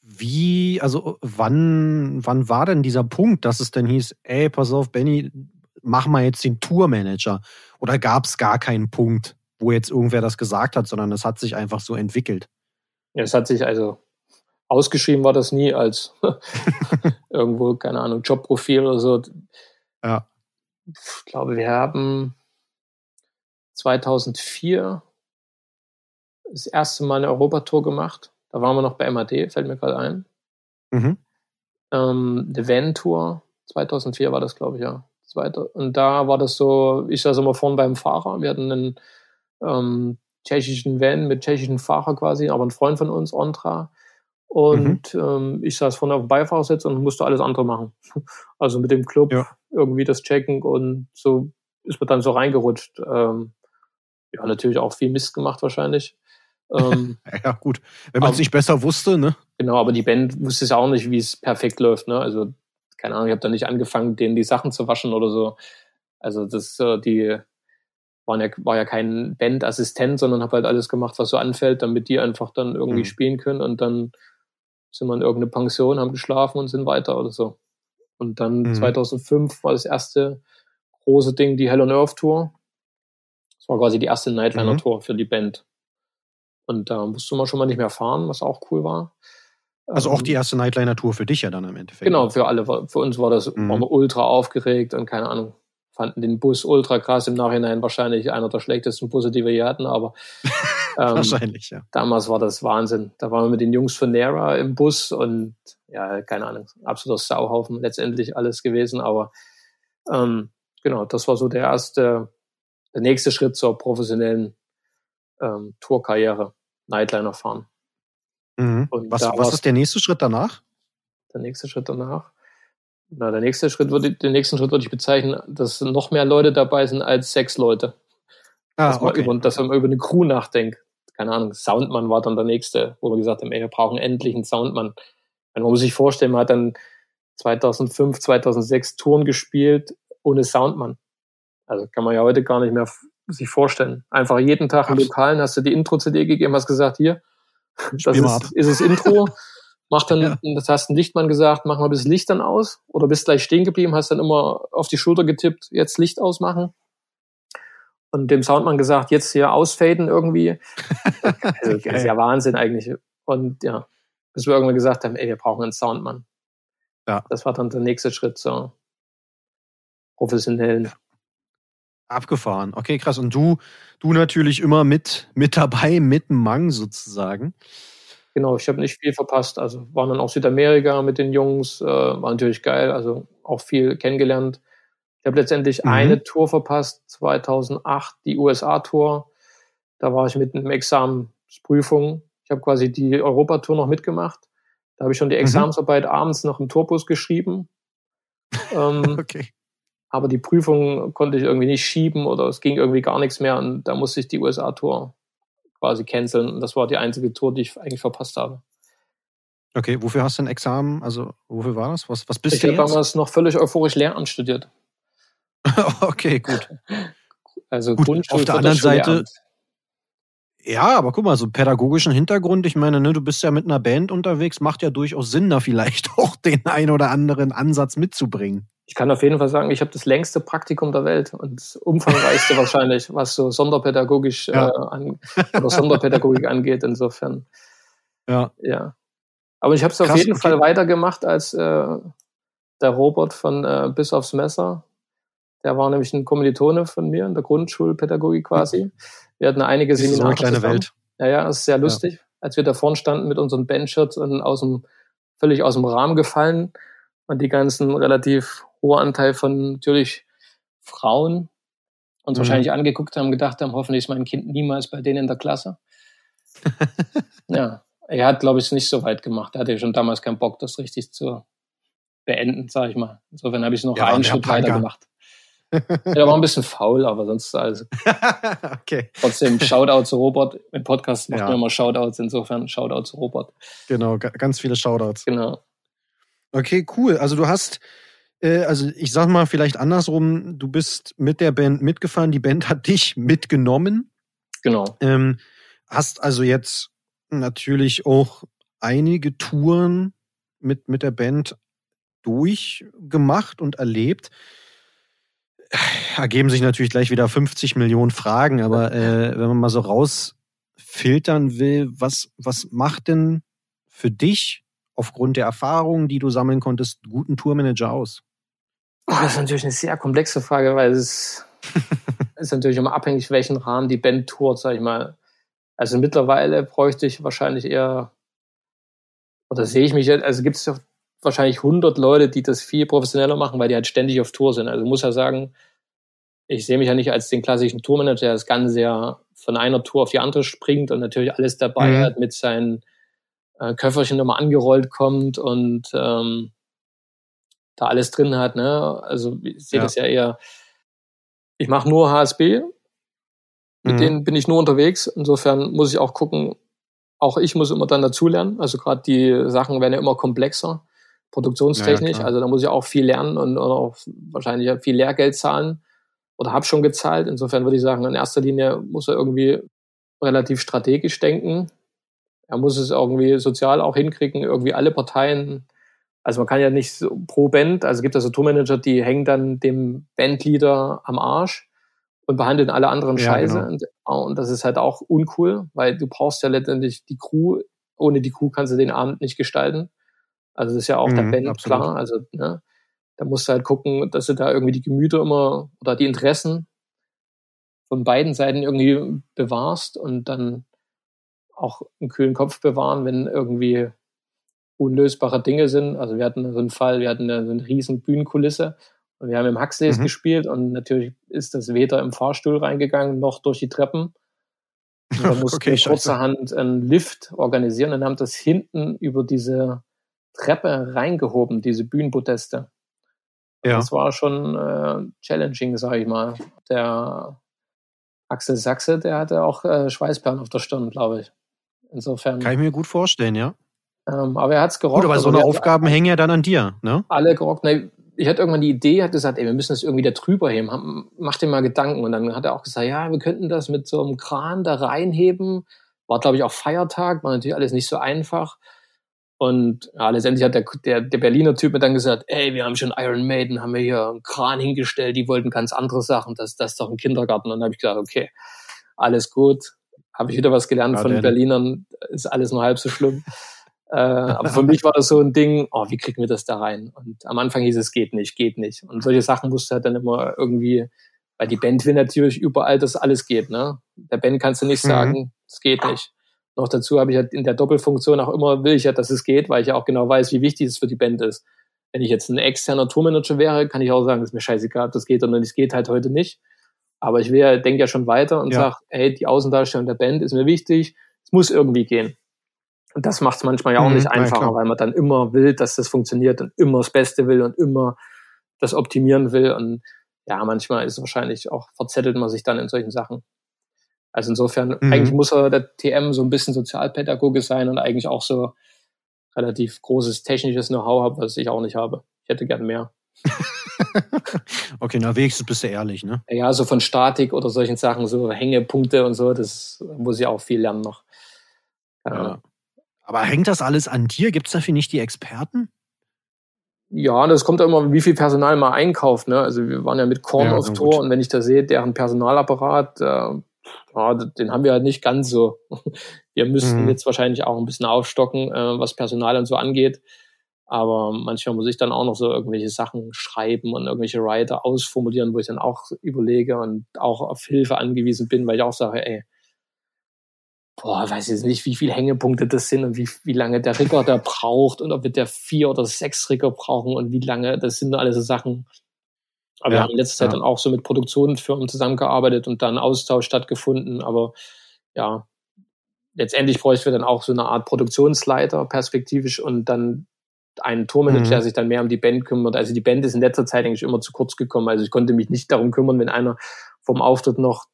D: wie, also wann, wann war denn dieser Punkt, dass es denn hieß, ey, pass auf, Benny, mach mal jetzt den Tourmanager? Oder gab es gar keinen Punkt, wo jetzt irgendwer das gesagt hat, sondern es hat sich einfach so entwickelt?
C: Ja, es hat sich also ausgeschrieben war das nie als irgendwo, keine Ahnung, Jobprofil oder so. Ja. Ich glaube, wir haben 2004 das erste Mal eine Europatour gemacht. Da waren wir noch bei MAD, fällt mir gerade ein. Mhm. Ähm, eine Van-Tour, 2004 war das, glaube ich, ja. Zweite. Und da war das so, ich saß immer vorne beim Fahrer. Wir hatten einen ähm, tschechischen Van mit tschechischen Fahrer quasi, aber ein Freund von uns, Ondra. Und mhm. ähm, ich saß vorne auf dem Beifahrersitz und musste alles andere machen. Also mit dem Club ja. irgendwie das checken und so ist man dann so reingerutscht. Ähm, ja, natürlich auch viel Mist gemacht wahrscheinlich.
D: Ähm, ja, gut. Wenn man es nicht besser wusste, ne?
C: Genau, aber die Band wusste es auch nicht, wie es perfekt läuft, ne? Also, keine Ahnung, ich habe da nicht angefangen, denen die Sachen zu waschen oder so. Also, das, äh, die waren ja, war ja kein Bandassistent, sondern habe halt alles gemacht, was so anfällt, damit die einfach dann irgendwie mhm. spielen können und dann sind wir in irgendeine Pension, haben geschlafen und sind weiter oder so. Und dann mhm. 2005 war das erste große Ding die Hell on Earth Tour. Das war quasi die erste Nightliner mhm. Tour für die Band. Und da musste man schon mal nicht mehr fahren, was auch cool war.
D: Also auch die ähm, erste Nightliner Tour für dich ja dann im Endeffekt.
C: Genau, für alle. Für uns war das mhm. ultra aufgeregt und keine Ahnung, fanden den Bus ultra krass. Im Nachhinein wahrscheinlich einer der schlechtesten Busse, die wir hier hatten, aber
D: ähm, wahrscheinlich, ja.
C: Damals war das Wahnsinn. Da waren wir mit den Jungs von Nera im Bus und ja, keine Ahnung, absoluter Sauhaufen letztendlich alles gewesen, aber ähm, genau, das war so der erste, der nächste Schritt zur professionellen ähm, Tourkarriere, Nightliner fahren.
D: Mhm. was was ist der nächste Schritt danach?
C: Der nächste Schritt danach na, der nächste Schritt würde, den nächsten Schritt würde ich bezeichnen, dass noch mehr Leute dabei sind als sechs Leute. Ah, dass, man okay. über, dass man über eine Crew nachdenkt. Keine Ahnung, Soundmann war dann der nächste, wo wir gesagt haben, ey, wir brauchen endlich einen Soundmann. Man muss sich vorstellen, man hat dann 2005, 2006 Touren gespielt ohne Soundmann. Also kann man ja heute gar nicht mehr sich vorstellen. Einfach jeden Tag im Lokalen hast du die Intro-CD gegeben, hast gesagt, hier, das ist, ist das Intro. Mach dann, ja. das hast ein Lichtmann gesagt, mach mal das Licht dann aus oder bist gleich stehen geblieben, hast dann immer auf die Schulter getippt, jetzt Licht ausmachen. Und dem Soundmann gesagt, jetzt hier ausfaden irgendwie. also, okay. Das ist ja Wahnsinn eigentlich. Und ja, bis wir irgendwann gesagt haben, ey, wir brauchen einen Soundmann. Ja. Das war dann der nächste Schritt zur professionellen.
D: Abgefahren. Okay, krass. Und du, du natürlich immer mit, mit dabei, mit dem Mang sozusagen.
C: Genau, ich habe nicht viel verpasst. Also waren dann auch Südamerika mit den Jungs, äh, war natürlich geil, also auch viel kennengelernt. Ich habe letztendlich mhm. eine Tour verpasst, 2008, die USA-Tour. Da war ich mit einem Examensprüfung. Ich habe quasi die Europatour noch mitgemacht. Da habe ich schon die. Examensarbeit mhm. abends noch im Tourbus geschrieben. Ähm, okay. Aber die Prüfung konnte ich irgendwie nicht schieben oder es ging irgendwie gar nichts mehr und da musste ich die USA-Tour quasi canceln. Und das war die einzige Tour, die ich eigentlich verpasst habe.
D: Okay, wofür hast du ein Examen? Also, wofür war das? Was, was bist
C: ich
D: du?
C: Ich habe damals noch völlig euphorisch Lehramt studiert.
D: okay, gut. Also gut, Grundschule auf der anderen Seite. Ja, aber guck mal, so pädagogischen Hintergrund, ich meine, ne, du bist ja mit einer Band unterwegs, macht ja durchaus Sinn, da vielleicht auch den ein oder anderen Ansatz mitzubringen.
C: Ich kann auf jeden Fall sagen, ich habe das längste Praktikum der Welt und das umfangreichste wahrscheinlich, was so sonderpädagogisch ja. äh, an, oder Sonderpädagogik angeht. Insofern. Ja. Ja. Aber ich habe es auf jeden okay. Fall weitergemacht als äh, der Robert von äh, Bis aufs Messer. Der war nämlich ein Kommilitone von mir in der Grundschulpädagogik quasi. Wir hatten einige
D: das Seminare. Ist so eine kleine Welt.
C: Ja, ja, das ist sehr lustig. Ja. Als wir da vorne standen mit unseren Bandshirts und aus dem, völlig aus dem Rahmen gefallen und die ganzen relativ hoher Anteil von natürlich Frauen uns mhm. wahrscheinlich angeguckt haben, gedacht haben, hoffentlich ist mein Kind niemals bei denen in der Klasse. ja, er hat, glaube ich, es nicht so weit gemacht. Er hatte schon damals keinen Bock, das richtig zu beenden, sage ich mal. Insofern habe ich es noch ja, einen Schritt weiter gemacht. er war ein bisschen faul, aber sonst also. okay. Trotzdem Shoutout zu Robert. Im Podcast macht ja. man immer Shoutouts, insofern Shoutout zu Robert.
D: Genau, ganz viele Shoutouts.
C: Genau.
D: Okay, cool. Also du hast äh, also ich sag mal vielleicht andersrum, du bist mit der Band mitgefahren, die Band hat dich mitgenommen.
C: Genau.
D: Ähm, hast also jetzt natürlich auch einige Touren mit, mit der Band durchgemacht und erlebt. Ergeben sich natürlich gleich wieder 50 Millionen Fragen, aber äh, wenn man mal so rausfiltern will, was, was macht denn für dich aufgrund der Erfahrungen, die du sammeln konntest, guten Tourmanager aus?
C: Oh, das ist natürlich eine sehr komplexe Frage, weil es ist natürlich immer abhängig, welchen Rahmen die Band tourt, sag ich mal. Also mittlerweile bräuchte ich wahrscheinlich eher, oder sehe ich mich, also gibt es wahrscheinlich 100 Leute, die das viel professioneller machen, weil die halt ständig auf Tour sind. Also muss ja sagen, ich sehe mich ja nicht als den klassischen Tourmanager, der das Ganze ja von einer Tour auf die andere springt und natürlich alles dabei mhm. hat, mit seinen äh, Köfferchen nochmal angerollt kommt und ähm, da alles drin hat. Ne? Also ich sehe ja. das ja eher, ich mache nur HSB, mit mhm. denen bin ich nur unterwegs. Insofern muss ich auch gucken, auch ich muss immer dann dazulernen. Also gerade die Sachen werden ja immer komplexer, produktionstechnisch. Ja, also da muss ich auch viel lernen und, und auch wahrscheinlich viel Lehrgeld zahlen oder habe schon gezahlt. Insofern würde ich sagen, in erster Linie muss er irgendwie relativ strategisch denken. Er muss es irgendwie sozial auch hinkriegen, irgendwie alle Parteien also man kann ja nicht so pro Band, also gibt es so Tourmanager, die hängen dann dem Bandleader am Arsch und behandeln alle anderen ja, Scheiße. Genau. Und, und, das ist halt auch uncool, weil du brauchst ja letztendlich die Crew. Ohne die Crew kannst du den Abend nicht gestalten. Also das ist ja auch mhm, der Band absolut. klar. Also ne, da musst du halt gucken, dass du da irgendwie die Gemüter immer oder die Interessen von beiden Seiten irgendwie bewahrst und dann auch einen kühlen Kopf bewahren, wenn irgendwie unlösbare Dinge sind. Also wir hatten so einen Fall, wir hatten eine, eine riesen Bühnenkulisse und wir haben im Huxleys mhm. gespielt und natürlich ist das weder im Fahrstuhl reingegangen noch durch die Treppen. Und da mussten okay, wir kurzerhand einen Lift organisieren und haben das hinten über diese Treppe reingehoben, diese Bühnenpodeste. Ja. Das war schon äh, challenging, sage ich mal. Der Axel Sachse, der hatte auch äh, Schweißperlen auf der Stirn, glaube ich. Insofern.
D: Kann ich mir gut vorstellen, ja.
C: Ähm, aber er hat es gerockt. Gut,
D: aber so eine Aufgaben hängen ja dann an dir, ne?
C: Alle gerockt. Ne, ich hatte irgendwann die Idee, hat gesagt, ey, wir müssen das irgendwie da drüber heben. Mach dir mal Gedanken. Und dann hat er auch gesagt, ja, wir könnten das mit so einem Kran da reinheben. War, glaube ich, auch Feiertag, war natürlich alles nicht so einfach. Und ja, letztendlich hat der, der, der Berliner Typ mir dann gesagt, ey, wir haben schon Iron Maiden, haben wir hier einen Kran hingestellt, die wollten ganz andere Sachen, das, das ist doch ein Kindergarten. Und dann habe ich gesagt, okay, alles gut. Habe ich wieder was gelernt ja, von den Berlinern, ist alles nur halb so schlimm. Äh, aber für mich war das so ein Ding, oh, wie kriegen wir das da rein? Und am Anfang hieß es, geht nicht, geht nicht. Und solche Sachen musste halt dann immer irgendwie, weil die Band will natürlich überall, dass alles geht. Ne? Der Band kannst du nicht mhm. sagen, es geht nicht. Noch dazu habe ich halt in der Doppelfunktion auch immer, will ich ja, dass es geht, weil ich ja auch genau weiß, wie wichtig es für die Band ist. Wenn ich jetzt ein externer Tourmanager wäre, kann ich auch sagen, es ist mir scheißegal, ob das geht oder nicht, es geht halt heute nicht. Aber ich will, denke ja schon weiter und ja. sage, hey, die Außendarstellung der Band ist mir wichtig, es muss irgendwie gehen. Und das macht es manchmal ja auch mhm, nicht einfacher, ja, weil man dann immer will, dass das funktioniert und immer das Beste will und immer das optimieren will. Und ja, manchmal ist es wahrscheinlich auch, verzettelt man sich dann in solchen Sachen. Also insofern, mhm. eigentlich muss er der TM so ein bisschen Sozialpädagoge sein und eigentlich auch so relativ großes technisches Know-how haben, was ich auch nicht habe. Ich hätte gern mehr.
D: okay, na wenigstens bist du ehrlich, ne?
C: Ja, so von Statik oder solchen Sachen, so Hängepunkte und so, das muss ich auch viel lernen noch.
D: Ja. Aber hängt das alles an dir? Gibt es dafür nicht die Experten?
C: Ja, das kommt immer, wie viel Personal man einkauft. Ne? Also wir waren ja mit Korn ja, auf Tour gut. und wenn ich da sehe, deren Personalapparat, äh, ja, den haben wir halt nicht ganz so. Wir müssten mhm. jetzt wahrscheinlich auch ein bisschen aufstocken, äh, was Personal und so angeht. Aber manchmal muss ich dann auch noch so irgendwelche Sachen schreiben und irgendwelche Writer ausformulieren, wo ich dann auch überlege und auch auf Hilfe angewiesen bin, weil ich auch sage, ey, boah, weiß jetzt nicht, wie viele Hängepunkte das sind und wie, wie lange der Rigger da braucht und ob wir der vier oder sechs Rigger brauchen und wie lange, das sind alles so Sachen. Aber ja, wir haben in letzter ja. Zeit dann auch so mit Produktionsfirmen zusammengearbeitet und dann Austausch stattgefunden. Aber ja, letztendlich bräuchten wir dann auch so eine Art Produktionsleiter perspektivisch und dann einen Tourmanager, mhm. der sich dann mehr um die Band kümmert. Also die Band ist in letzter Zeit eigentlich immer zu kurz gekommen. Also ich konnte mich nicht darum kümmern, wenn einer vom Auftritt noch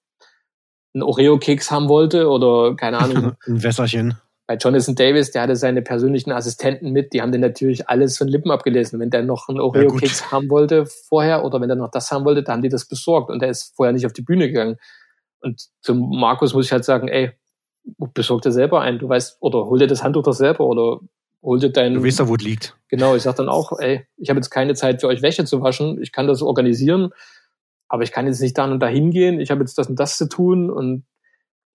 C: einen Oreo-Keks haben wollte oder keine Ahnung.
D: Ein Wässerchen.
C: Bei Jonathan Davis, der hatte seine persönlichen Assistenten mit, die haben dann natürlich alles von Lippen abgelesen. Wenn der noch einen Oreo-Keks ja, haben wollte vorher oder wenn der noch das haben wollte, dann haben die das besorgt und der ist vorher nicht auf die Bühne gegangen. Und zum Markus muss ich halt sagen, ey, besorg dir selber ein, du weißt, oder hol dir das Handtuch doch selber oder hol dir dein.
D: Du weißt ja, wo es liegt.
C: Genau, ich sag dann auch, ey, ich habe jetzt keine Zeit für euch Wäsche zu waschen, ich kann das organisieren, aber ich kann jetzt nicht da und da hingehen, ich habe jetzt das und das zu tun und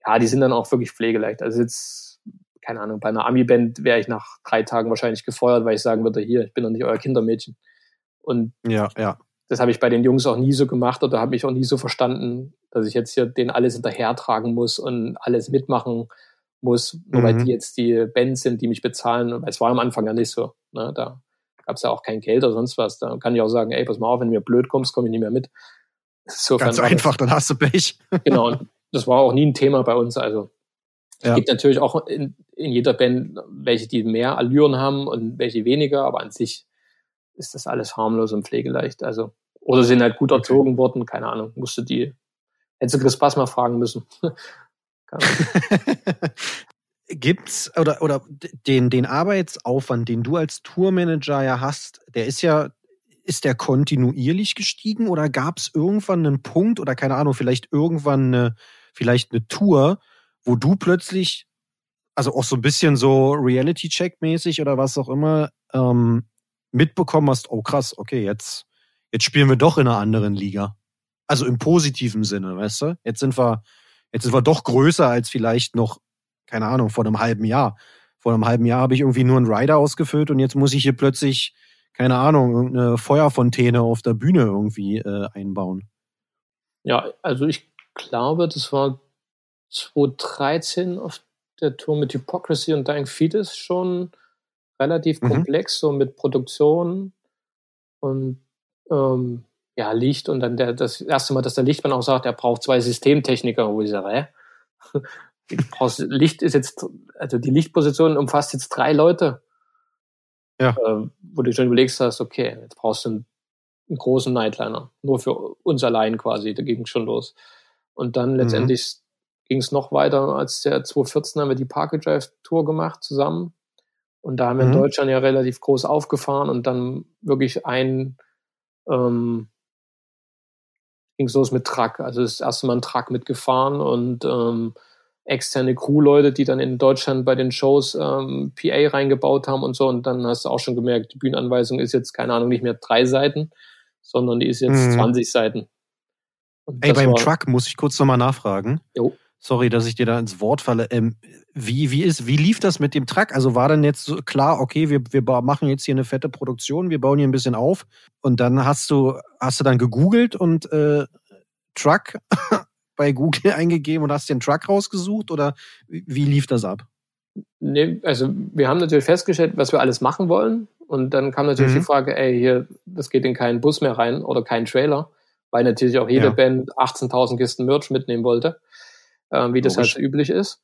C: ja, die sind dann auch wirklich pflegeleicht. Also jetzt, keine Ahnung, bei einer Ami-Band wäre ich nach drei Tagen wahrscheinlich gefeuert, weil ich sagen würde, hier, ich bin doch nicht euer Kindermädchen. Und
D: ja, ja.
C: das habe ich bei den Jungs auch nie so gemacht oder habe mich auch nie so verstanden, dass ich jetzt hier denen alles hinterhertragen muss und alles mitmachen muss, nur mhm. weil die jetzt die Bands sind, die mich bezahlen. Es war am Anfang ja nicht so. Ne? Da gab es ja auch kein Geld oder sonst was. Da kann ich auch sagen, ey, pass mal auf, wenn du mir blöd kommst, komme ich nicht mehr mit.
D: Insofern Ganz einfach, dann hast du Pech.
C: genau, und das war auch nie ein Thema bei uns. Also es ja. gibt natürlich auch in, in jeder Band welche, die mehr Allüren haben und welche weniger, aber an sich ist das alles harmlos und pflegeleicht. Also, oder sind halt gut erzogen okay. worden, keine Ahnung, musste die, hättest du Chris Bass mal fragen müssen.
D: Gibt's oder oder den den Arbeitsaufwand, den du als Tourmanager ja hast, der ist ja ist der kontinuierlich gestiegen oder gab es irgendwann einen Punkt oder keine Ahnung, vielleicht irgendwann eine vielleicht eine Tour, wo du plötzlich also auch so ein bisschen so Reality-Check-mäßig oder was auch immer ähm, mitbekommen hast, oh krass, okay, jetzt jetzt spielen wir doch in einer anderen Liga. Also im positiven Sinne, weißt du? Jetzt sind wir Jetzt ist wir doch größer als vielleicht noch, keine Ahnung, vor einem halben Jahr. Vor einem halben Jahr habe ich irgendwie nur einen Rider ausgefüllt und jetzt muss ich hier plötzlich, keine Ahnung, irgendeine Feuerfontäne auf der Bühne irgendwie äh, einbauen.
C: Ja, also ich glaube, das war 2013 auf der Tour mit Hypocrisy und Dying Fetus schon relativ mhm. komplex, so mit Produktion und ähm, ja, Licht und dann der, das erste Mal, dass der Lichtmann auch sagt, er braucht zwei Systemtechniker, wo ich sage, hä? Licht ist jetzt, also die Lichtposition umfasst jetzt drei Leute. Ja. Äh, wo du schon überlegst hast, okay, jetzt brauchst du einen, einen großen Nightliner. Nur für uns allein quasi, da ging es schon los. Und dann mhm. letztendlich mhm. ging es noch weiter, als der 2014 haben wir die Parker Drive Tour gemacht zusammen. Und da haben wir mhm. in Deutschland ja relativ groß aufgefahren und dann wirklich ein ähm, ging es los mit Truck. Also das erste Mal ein Truck mitgefahren und ähm, externe Crewleute, die dann in Deutschland bei den Shows ähm, PA reingebaut haben und so. Und dann hast du auch schon gemerkt, die Bühnenanweisung ist jetzt, keine Ahnung, nicht mehr drei Seiten, sondern die ist jetzt mhm. 20 Seiten.
D: Und Ey, beim war, Truck muss ich kurz nochmal nachfragen. Jo. Sorry, dass ich dir da ins Wort falle. Ähm, wie, wie, ist, wie lief das mit dem Truck? Also war dann jetzt so klar, okay, wir, wir machen jetzt hier eine fette Produktion, wir bauen hier ein bisschen auf und dann hast du, hast du dann gegoogelt und äh, Truck bei Google eingegeben und hast den Truck rausgesucht oder wie lief das ab?
C: Nee, also wir haben natürlich festgestellt, was wir alles machen wollen. Und dann kam natürlich mhm. die Frage, ey, hier, das geht in keinen Bus mehr rein oder keinen Trailer, weil natürlich auch jede ja. Band 18.000 Kisten Merch mitnehmen wollte, äh, wie das halt so üblich ist.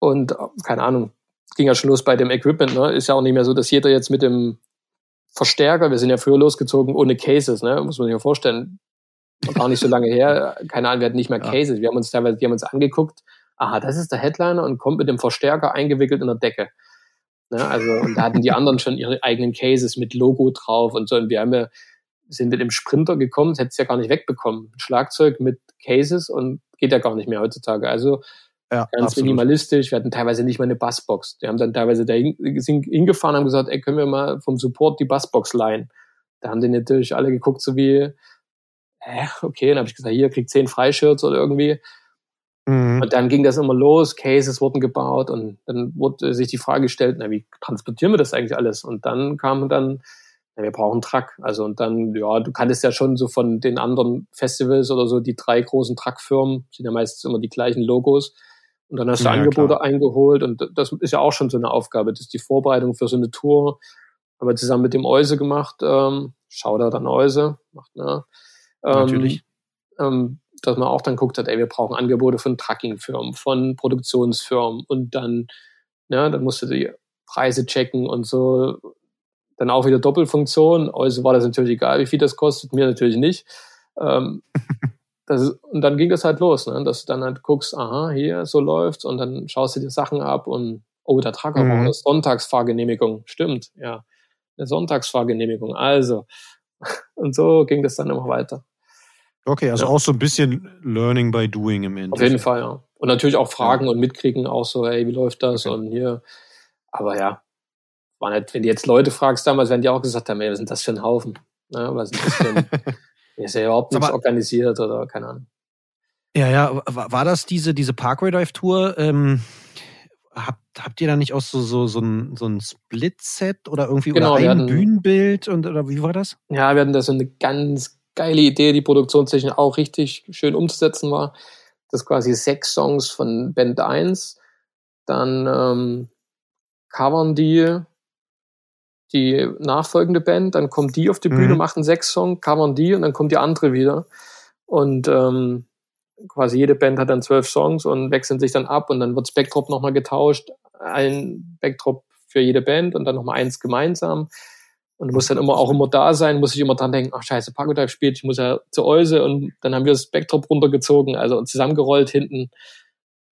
C: Und keine Ahnung, ging ja schon los bei dem Equipment, ne? Ist ja auch nicht mehr so, dass jeder jetzt mit dem Verstärker, wir sind ja früher losgezogen ohne Cases, ne? Muss man sich ja vorstellen. Gar nicht so lange her, keine Ahnung, wir hatten nicht mehr Cases. Wir haben uns teilweise, die haben uns angeguckt, aha, das ist der Headliner und kommt mit dem Verstärker eingewickelt in der Decke. Ne? Also, und da hatten die anderen schon ihre eigenen Cases mit Logo drauf und so. Und wir haben ja, sind mit dem Sprinter gekommen, das hätte es ja gar nicht wegbekommen. Schlagzeug mit Cases und geht ja gar nicht mehr heutzutage. Also Ja, Ganz absolut. minimalistisch. Wir hatten teilweise nicht mal eine Bassbox. Die haben dann teilweise da hingefahren und haben gesagt, ey, können wir mal vom Support die Bassbox leihen? Da haben die natürlich alle geguckt, so wie, äh, okay, dann habe ich gesagt, hier, kriegt zehn Freischirts oder irgendwie. Mhm. Und dann ging das immer los, Cases wurden gebaut und dann wurde sich die Frage gestellt, na, wie transportieren wir das eigentlich alles? Und dann kam dann, na, wir brauchen einen Truck. Also und dann, ja, du kanntest ja schon so von den anderen Festivals oder so, die drei großen Truckfirmen, sind ja meistens immer die gleichen Logos. Und dann hast du ja, Angebote klar. eingeholt und das ist ja auch schon so eine Aufgabe. Das ist die Vorbereitung für so eine Tour. Haben wir zusammen mit dem Euse gemacht. Ähm, Shoutout an Euse. Macht, ne? Ähm,
D: Natürlich.
C: Ähm, dass man auch dann guckt hat, ey, wir brauchen Angebote von Truckingfirmen, von Produktionsfirmen und dann, ne, dann musst du die Preise checken und so. Dann auch wieder Doppelfunktion. Also war das natürlich egal, wie viel das kostet, mir natürlich nicht. Ähm, das, und dann ging das halt los, ne? dass du dann halt guckst, aha, hier, so läuft's und dann schaust du dir Sachen ab und oh, der Trucker mhm. braucht eine Sonntagsfahrgenehmigung. Stimmt, ja. Eine Sonntagsfahrgenehmigung. Also. Und so ging das dann immer weiter.
D: Okay, also ja. auch so ein bisschen Learning by Doing im Endeffekt.
C: Auf jeden Fall, ja. Und natürlich auch Fragen ja. und mitkriegen, auch so, hey, wie läuft das? Okay. Und hier. Aber ja, war nicht, wenn du jetzt Leute fragst damals, werden die auch gesagt haben, ey, was sind das für ein Haufen? Ne? Was ist das für ein, ist ja überhaupt nichts organisiert oder keine Ahnung.
D: Ja, ja, war das diese, diese Parkway Drive Tour? Ähm, habt, habt ihr da nicht auch so, so, so ein, so ein Split-Set oder irgendwie genau, oder ein hatten, Bühnenbild und oder wie war das?
C: Ja, wir hatten da so eine ganz geile Idee, die produktionstechnisch auch richtig schön umzusetzen war. Das quasi sechs Songs von Band 1. Dann ähm, covern die die nachfolgende Band, dann kommt die auf die Bühne, mhm. macht einen sechs Song, covern die und dann kommt die andere wieder. Und ähm, quasi jede Band hat dann zwölf Songs und wechseln sich dann ab und dann wird das Backdrop nochmal getauscht. Ein Backdrop für jede Band und dann nochmal eins gemeinsam. Und du musst dann immer auch immer da sein, muss ich immer dran denken, ach scheiße, Dive spielt, ich muss ja zu Euse und dann haben wir das Backdrop runtergezogen, also zusammengerollt hinten.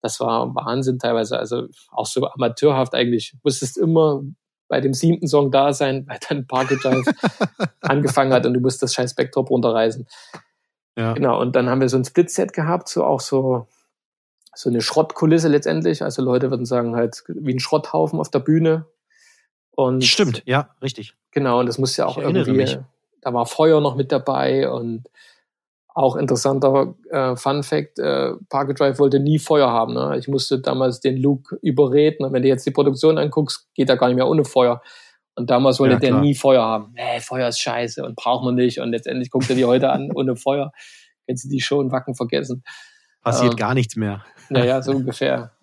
C: Das war Wahnsinn teilweise, also auch so amateurhaft eigentlich. Du musstest immer bei dem siebten Song da sein, weil dann Dive angefangen hat und du musst das scheiß Backdrop runterreißen. Ja. Genau, und dann haben wir so ein Split-Set gehabt, so auch so, so eine Schrottkulisse letztendlich. Also Leute würden sagen halt wie ein Schrotthaufen auf der Bühne, und
D: Stimmt, ja, richtig.
C: Genau, und das muss ja auch irgendwie, mich. da war Feuer noch mit dabei und auch interessanter äh, Fun Fact, äh, Park Drive wollte nie Feuer haben. Ne? Ich musste damals den Luke überreden. Und wenn du jetzt die Produktion anguckst, geht er gar nicht mehr ohne Feuer. Und damals wollte ja, der nie Feuer haben. Nee, Feuer ist scheiße und braucht man nicht. Und letztendlich guckt er die heute an ohne Feuer. Kennst du die schon Wacken vergessen.
D: Passiert ähm, gar nichts mehr.
C: Naja, so ungefähr.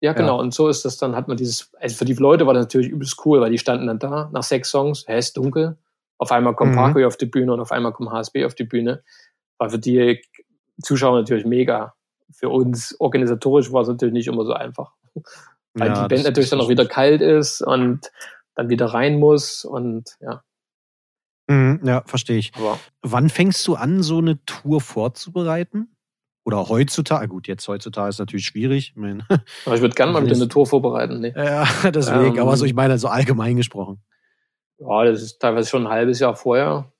C: Ja, genau. Ja. Und so ist das dann, hat man dieses, also für die Leute war das natürlich übelst cool, weil die standen dann da nach sechs Songs, hä, ist dunkel. Auf einmal kommt mhm. Parkway auf die Bühne und auf einmal kommt HSB auf die Bühne. War für die Zuschauer natürlich mega. Für uns organisatorisch war es natürlich nicht immer so einfach. Weil ja, die Band natürlich dann auch wieder kalt ist und dann wieder rein muss und ja.
D: Mhm, ja, verstehe ich. Aber Wann fängst du an, so eine Tour vorzubereiten? Oder heutzutage, gut, jetzt heutzutage ist natürlich schwierig. Ich, mein,
C: aber ich würde gerne mal wieder eine Tour vorbereiten. Nee.
D: Ja, deswegen, ähm, aber so, ich meine, so allgemein gesprochen.
C: Ja, das ist teilweise schon ein halbes Jahr vorher.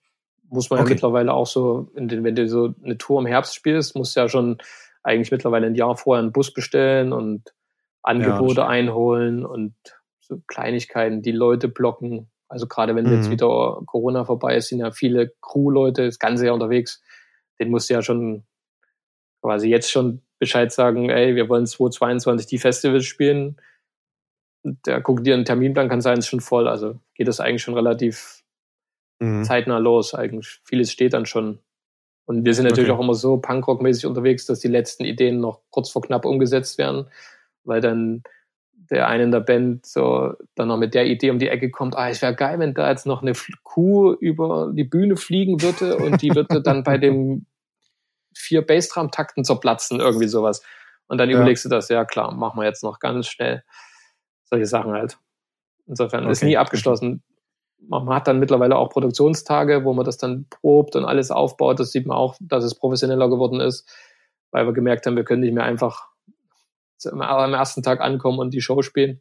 C: Muss man okay. ja mittlerweile auch so, den, wenn du so eine Tour im Herbst spielst, musst du ja schon eigentlich mittlerweile ein Jahr vorher einen Bus bestellen und Angebote ja, einholen und so Kleinigkeiten, die Leute blocken. Also gerade wenn mhm. jetzt wieder Corona vorbei ist, sind ja viele Crew-Leute das ganze Jahr unterwegs. Den musst du ja schon quasi jetzt schon Bescheid sagen, ey, wir wollen 2022 die Festivals spielen. Der guckt dir einen Terminplan, kann sein, ist schon voll. Also geht das eigentlich schon relativ mhm. zeitnah los. Eigentlich vieles steht dann schon. Und wir sind natürlich okay. auch immer so Punkrock-mäßig unterwegs, dass die letzten Ideen noch kurz vor knapp umgesetzt werden, weil dann der eine in der Band so dann noch mit der Idee um die Ecke kommt, ah, es wäre geil, wenn da jetzt noch eine Kuh über die Bühne fliegen würde und die würde dann bei dem vier Bassdrum-Takten zerplatzen, irgendwie sowas. Und dann ja. überlegst du das, ja klar, machen wir jetzt noch ganz schnell solche Sachen halt. Insofern okay. ist nie abgeschlossen. Man hat dann mittlerweile auch Produktionstage, wo man das dann probt und alles aufbaut. Das sieht man auch, dass es professioneller geworden ist, weil wir gemerkt haben, wir können nicht mehr einfach am ersten Tag ankommen und die Show spielen,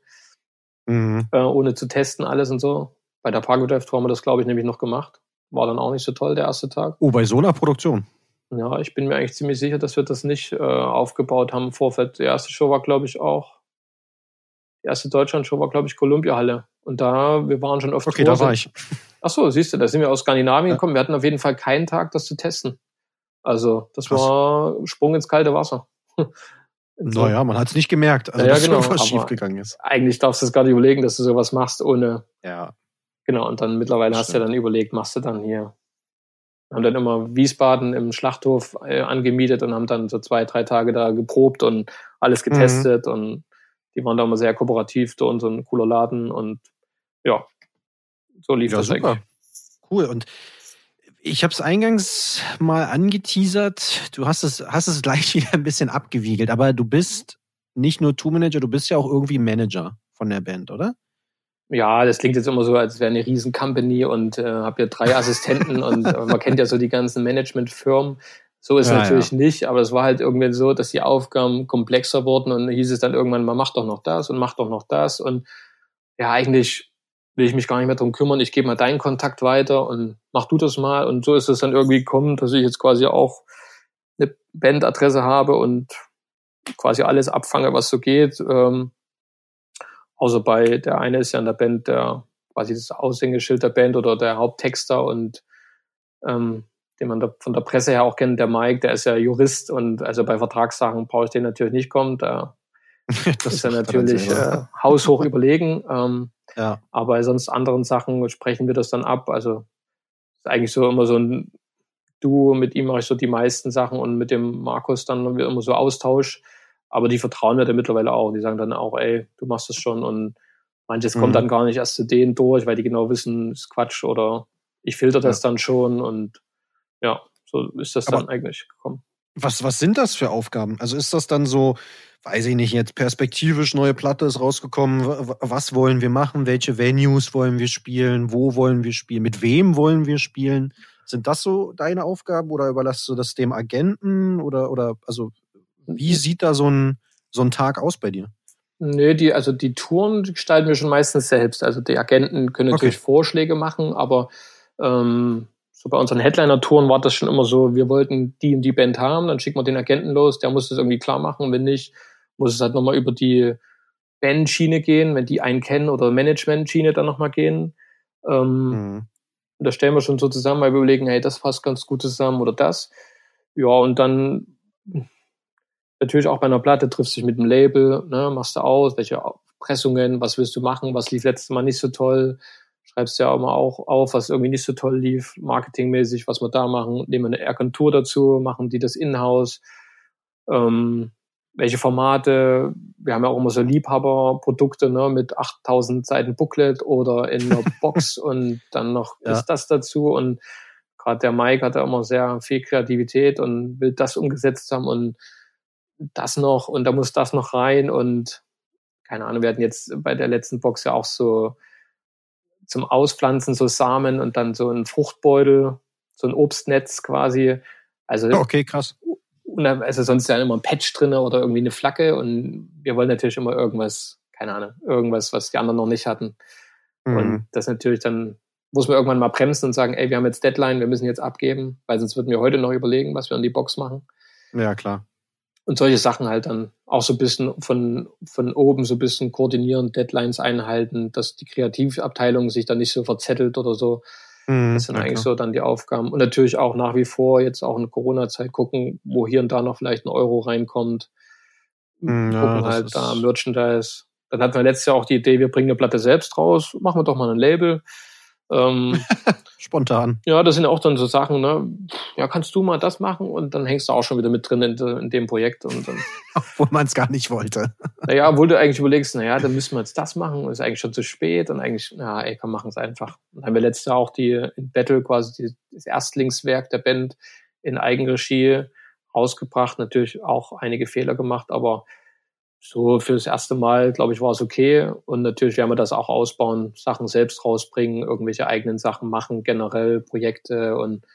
C: mhm. äh, ohne zu testen alles und so. Bei der Pargo Drive haben wir das, glaube ich, nämlich noch gemacht. War dann auch nicht so toll, der erste Tag.
D: Oh, bei so einer Produktion?
C: Ja, ich bin mir eigentlich ziemlich sicher, dass wir das nicht äh, aufgebaut haben im Vorfeld. Die erste Show war, glaube ich, auch, die erste Deutschland-Show war, glaube ich, Columbia-Halle. Und da, wir waren schon oft.
D: Okay, da war ich.
C: Ach so, siehst du, da sind wir aus Skandinavien ja. gekommen. Wir hatten auf jeden Fall keinen Tag, das zu testen. Also, das Krass. war Sprung ins kalte Wasser.
D: Naja, man hat es nicht gemerkt, also
C: ja, dass genau,
D: was schiefgegangen ist.
C: Eigentlich darfst du es gar nicht überlegen, dass du sowas machst ohne.
D: Ja.
C: Genau, und dann mittlerweile hast du ja dann überlegt, machst du dann hier. Haben dann immer Wiesbaden im Schlachthof äh, angemietet und haben dann so zwei, drei Tage da geprobt und alles mhm. getestet mhm. und die waren da immer sehr kooperativ, da und so ein cooler Laden und ja, so lief ja, das super. eigentlich.
D: Cool. Und ich habe es eingangs mal angeteasert. Du hast es, hast es gleich wieder ein bisschen abgewiegelt, aber du bist nicht nur Tour-Manager, du bist ja auch irgendwie Manager von der Band, oder?
C: Ja, das klingt jetzt immer so, als wäre eine riesen Company und äh, habe ja drei Assistenten und man kennt ja so die ganzen Managementfirmen. So ist ja, natürlich ja. nicht, aber es war halt irgendwie so, dass die Aufgaben komplexer wurden und hieß es dann irgendwann, man macht doch noch das und macht doch noch das und ja, eigentlich will ich mich gar nicht mehr drum kümmern, ich gebe mal deinen Kontakt weiter und mach du das mal. Und so ist es dann irgendwie gekommen, dass ich jetzt quasi auch eine Bandadresse habe und quasi alles abfange, was so geht. Ähm, außer bei der eine ist ja in der Band der quasi das Aushängeschild der Band oder der Haupttexter und ähm, den man da von der Presse her auch kennt, der Mike, der ist ja Jurist und also bei Vertragssachen brauche ich den natürlich nicht kommen. Da das ist ja natürlich äh, haushoch überlegen. Ähm,
D: ja.
C: Aber bei sonst anderen Sachen sprechen wir das dann ab. Also ist eigentlich so immer so ein Duo, mit ihm mache ich so die meisten Sachen und mit dem Markus dann immer so Austausch. Aber die vertrauen mir dann mittlerweile auch. Die sagen dann auch, ey, du machst das schon und manches mhm. kommt dann gar nicht erst zu denen durch, weil die genau wissen, ist Quatsch oder ich filter das ja. dann schon und ja, so ist das Aber dann eigentlich gekommen.
D: Was, was sind das für Aufgaben? Also ist das dann so, weiß ich nicht, jetzt perspektivisch neue Platte ist rausgekommen. Was wollen wir machen? Welche Venues wollen wir spielen? Wo wollen wir spielen? Mit wem wollen wir spielen? Sind das so deine Aufgaben oder überlässt du das dem Agenten oder, oder, also, wie sieht da so ein, so ein Tag aus bei dir?
C: Nö, die, also die Touren gestalten wir schon meistens selbst. Also die Agenten können natürlich okay. Vorschläge machen, aber ähm, so bei unseren Headliner-Touren war das schon immer so, wir wollten die und die Band haben, dann schicken wir den Agenten los, der muss das irgendwie klar machen. Wenn nicht, muss es halt nochmal über die Band-Schiene gehen, wenn die einen kennen oder Management-Schiene dann nochmal gehen. Ähm, mhm. Da stellen wir schon so zusammen, weil wir überlegen, hey, das passt ganz gut zusammen oder das. Ja, und dann natürlich auch bei einer Platte triffst du dich mit dem Label, ne, machst du aus, welche Pressungen, was willst du machen, was lief letztes Mal nicht so toll, schreibst ja auch mal auch auf, was irgendwie nicht so toll lief, marketingmäßig, was wir da machen, nehmen wir eine Agentur dazu, machen die das in-house. Ähm, welche Formate, wir haben ja auch immer so Liebhaberprodukte ne, mit 8000 Seiten Booklet oder in einer Box und dann noch ja. ist das dazu und gerade der Mike hat ja immer sehr viel Kreativität und will das umgesetzt haben und das noch und da muss das noch rein und keine Ahnung, wir hatten jetzt bei der letzten Box ja auch so zum Auspflanzen so Samen und dann so ein Fruchtbeutel, so ein Obstnetz quasi. Also
D: okay, krass
C: also sonst ist ja immer ein Patch drin oder irgendwie eine Flagge und wir wollen natürlich immer irgendwas, keine Ahnung, irgendwas, was die anderen noch nicht hatten. Mhm. Und das natürlich dann muss man irgendwann mal bremsen und sagen, ey, wir haben jetzt Deadline, wir müssen jetzt abgeben, weil sonst würden wir heute noch überlegen, was wir in die Box machen.
D: Ja, klar.
C: Und solche Sachen halt dann auch so ein bisschen von, von oben so ein bisschen koordinieren, Deadlines einhalten, dass die Kreativabteilung sich dann nicht so verzettelt oder so. Mhm, das sind eigentlich klar. so dann die Aufgaben. Und natürlich auch nach wie vor jetzt auch in Corona-Zeit gucken, wo hier und da noch vielleicht ein Euro reinkommt. Mhm, gucken ja, halt da Merchandise. Dann hatten wir letztes Jahr auch die Idee, wir bringen eine Platte selbst raus, machen wir doch mal ein Label.
D: Ähm, Spontan.
C: Ja, das sind auch dann so Sachen, ne? Ja, kannst du mal das machen und dann hängst du auch schon wieder mit drin in, in dem Projekt. Und dann,
D: Obwohl man es gar nicht wollte.
C: naja, obwohl du eigentlich überlegst, naja, dann müssen wir jetzt das machen, ist eigentlich schon zu spät und eigentlich, ja, ey, komm, machen es einfach. Und dann haben wir letztes Jahr auch die in Battle quasi die, das Erstlingswerk der Band in Eigenregie rausgebracht, natürlich auch einige Fehler gemacht, aber so für das erste Mal, glaube ich, war es okay. Und natürlich werden wir das auch ausbauen, Sachen selbst rausbringen, irgendwelche eigenen Sachen machen, generell Projekte und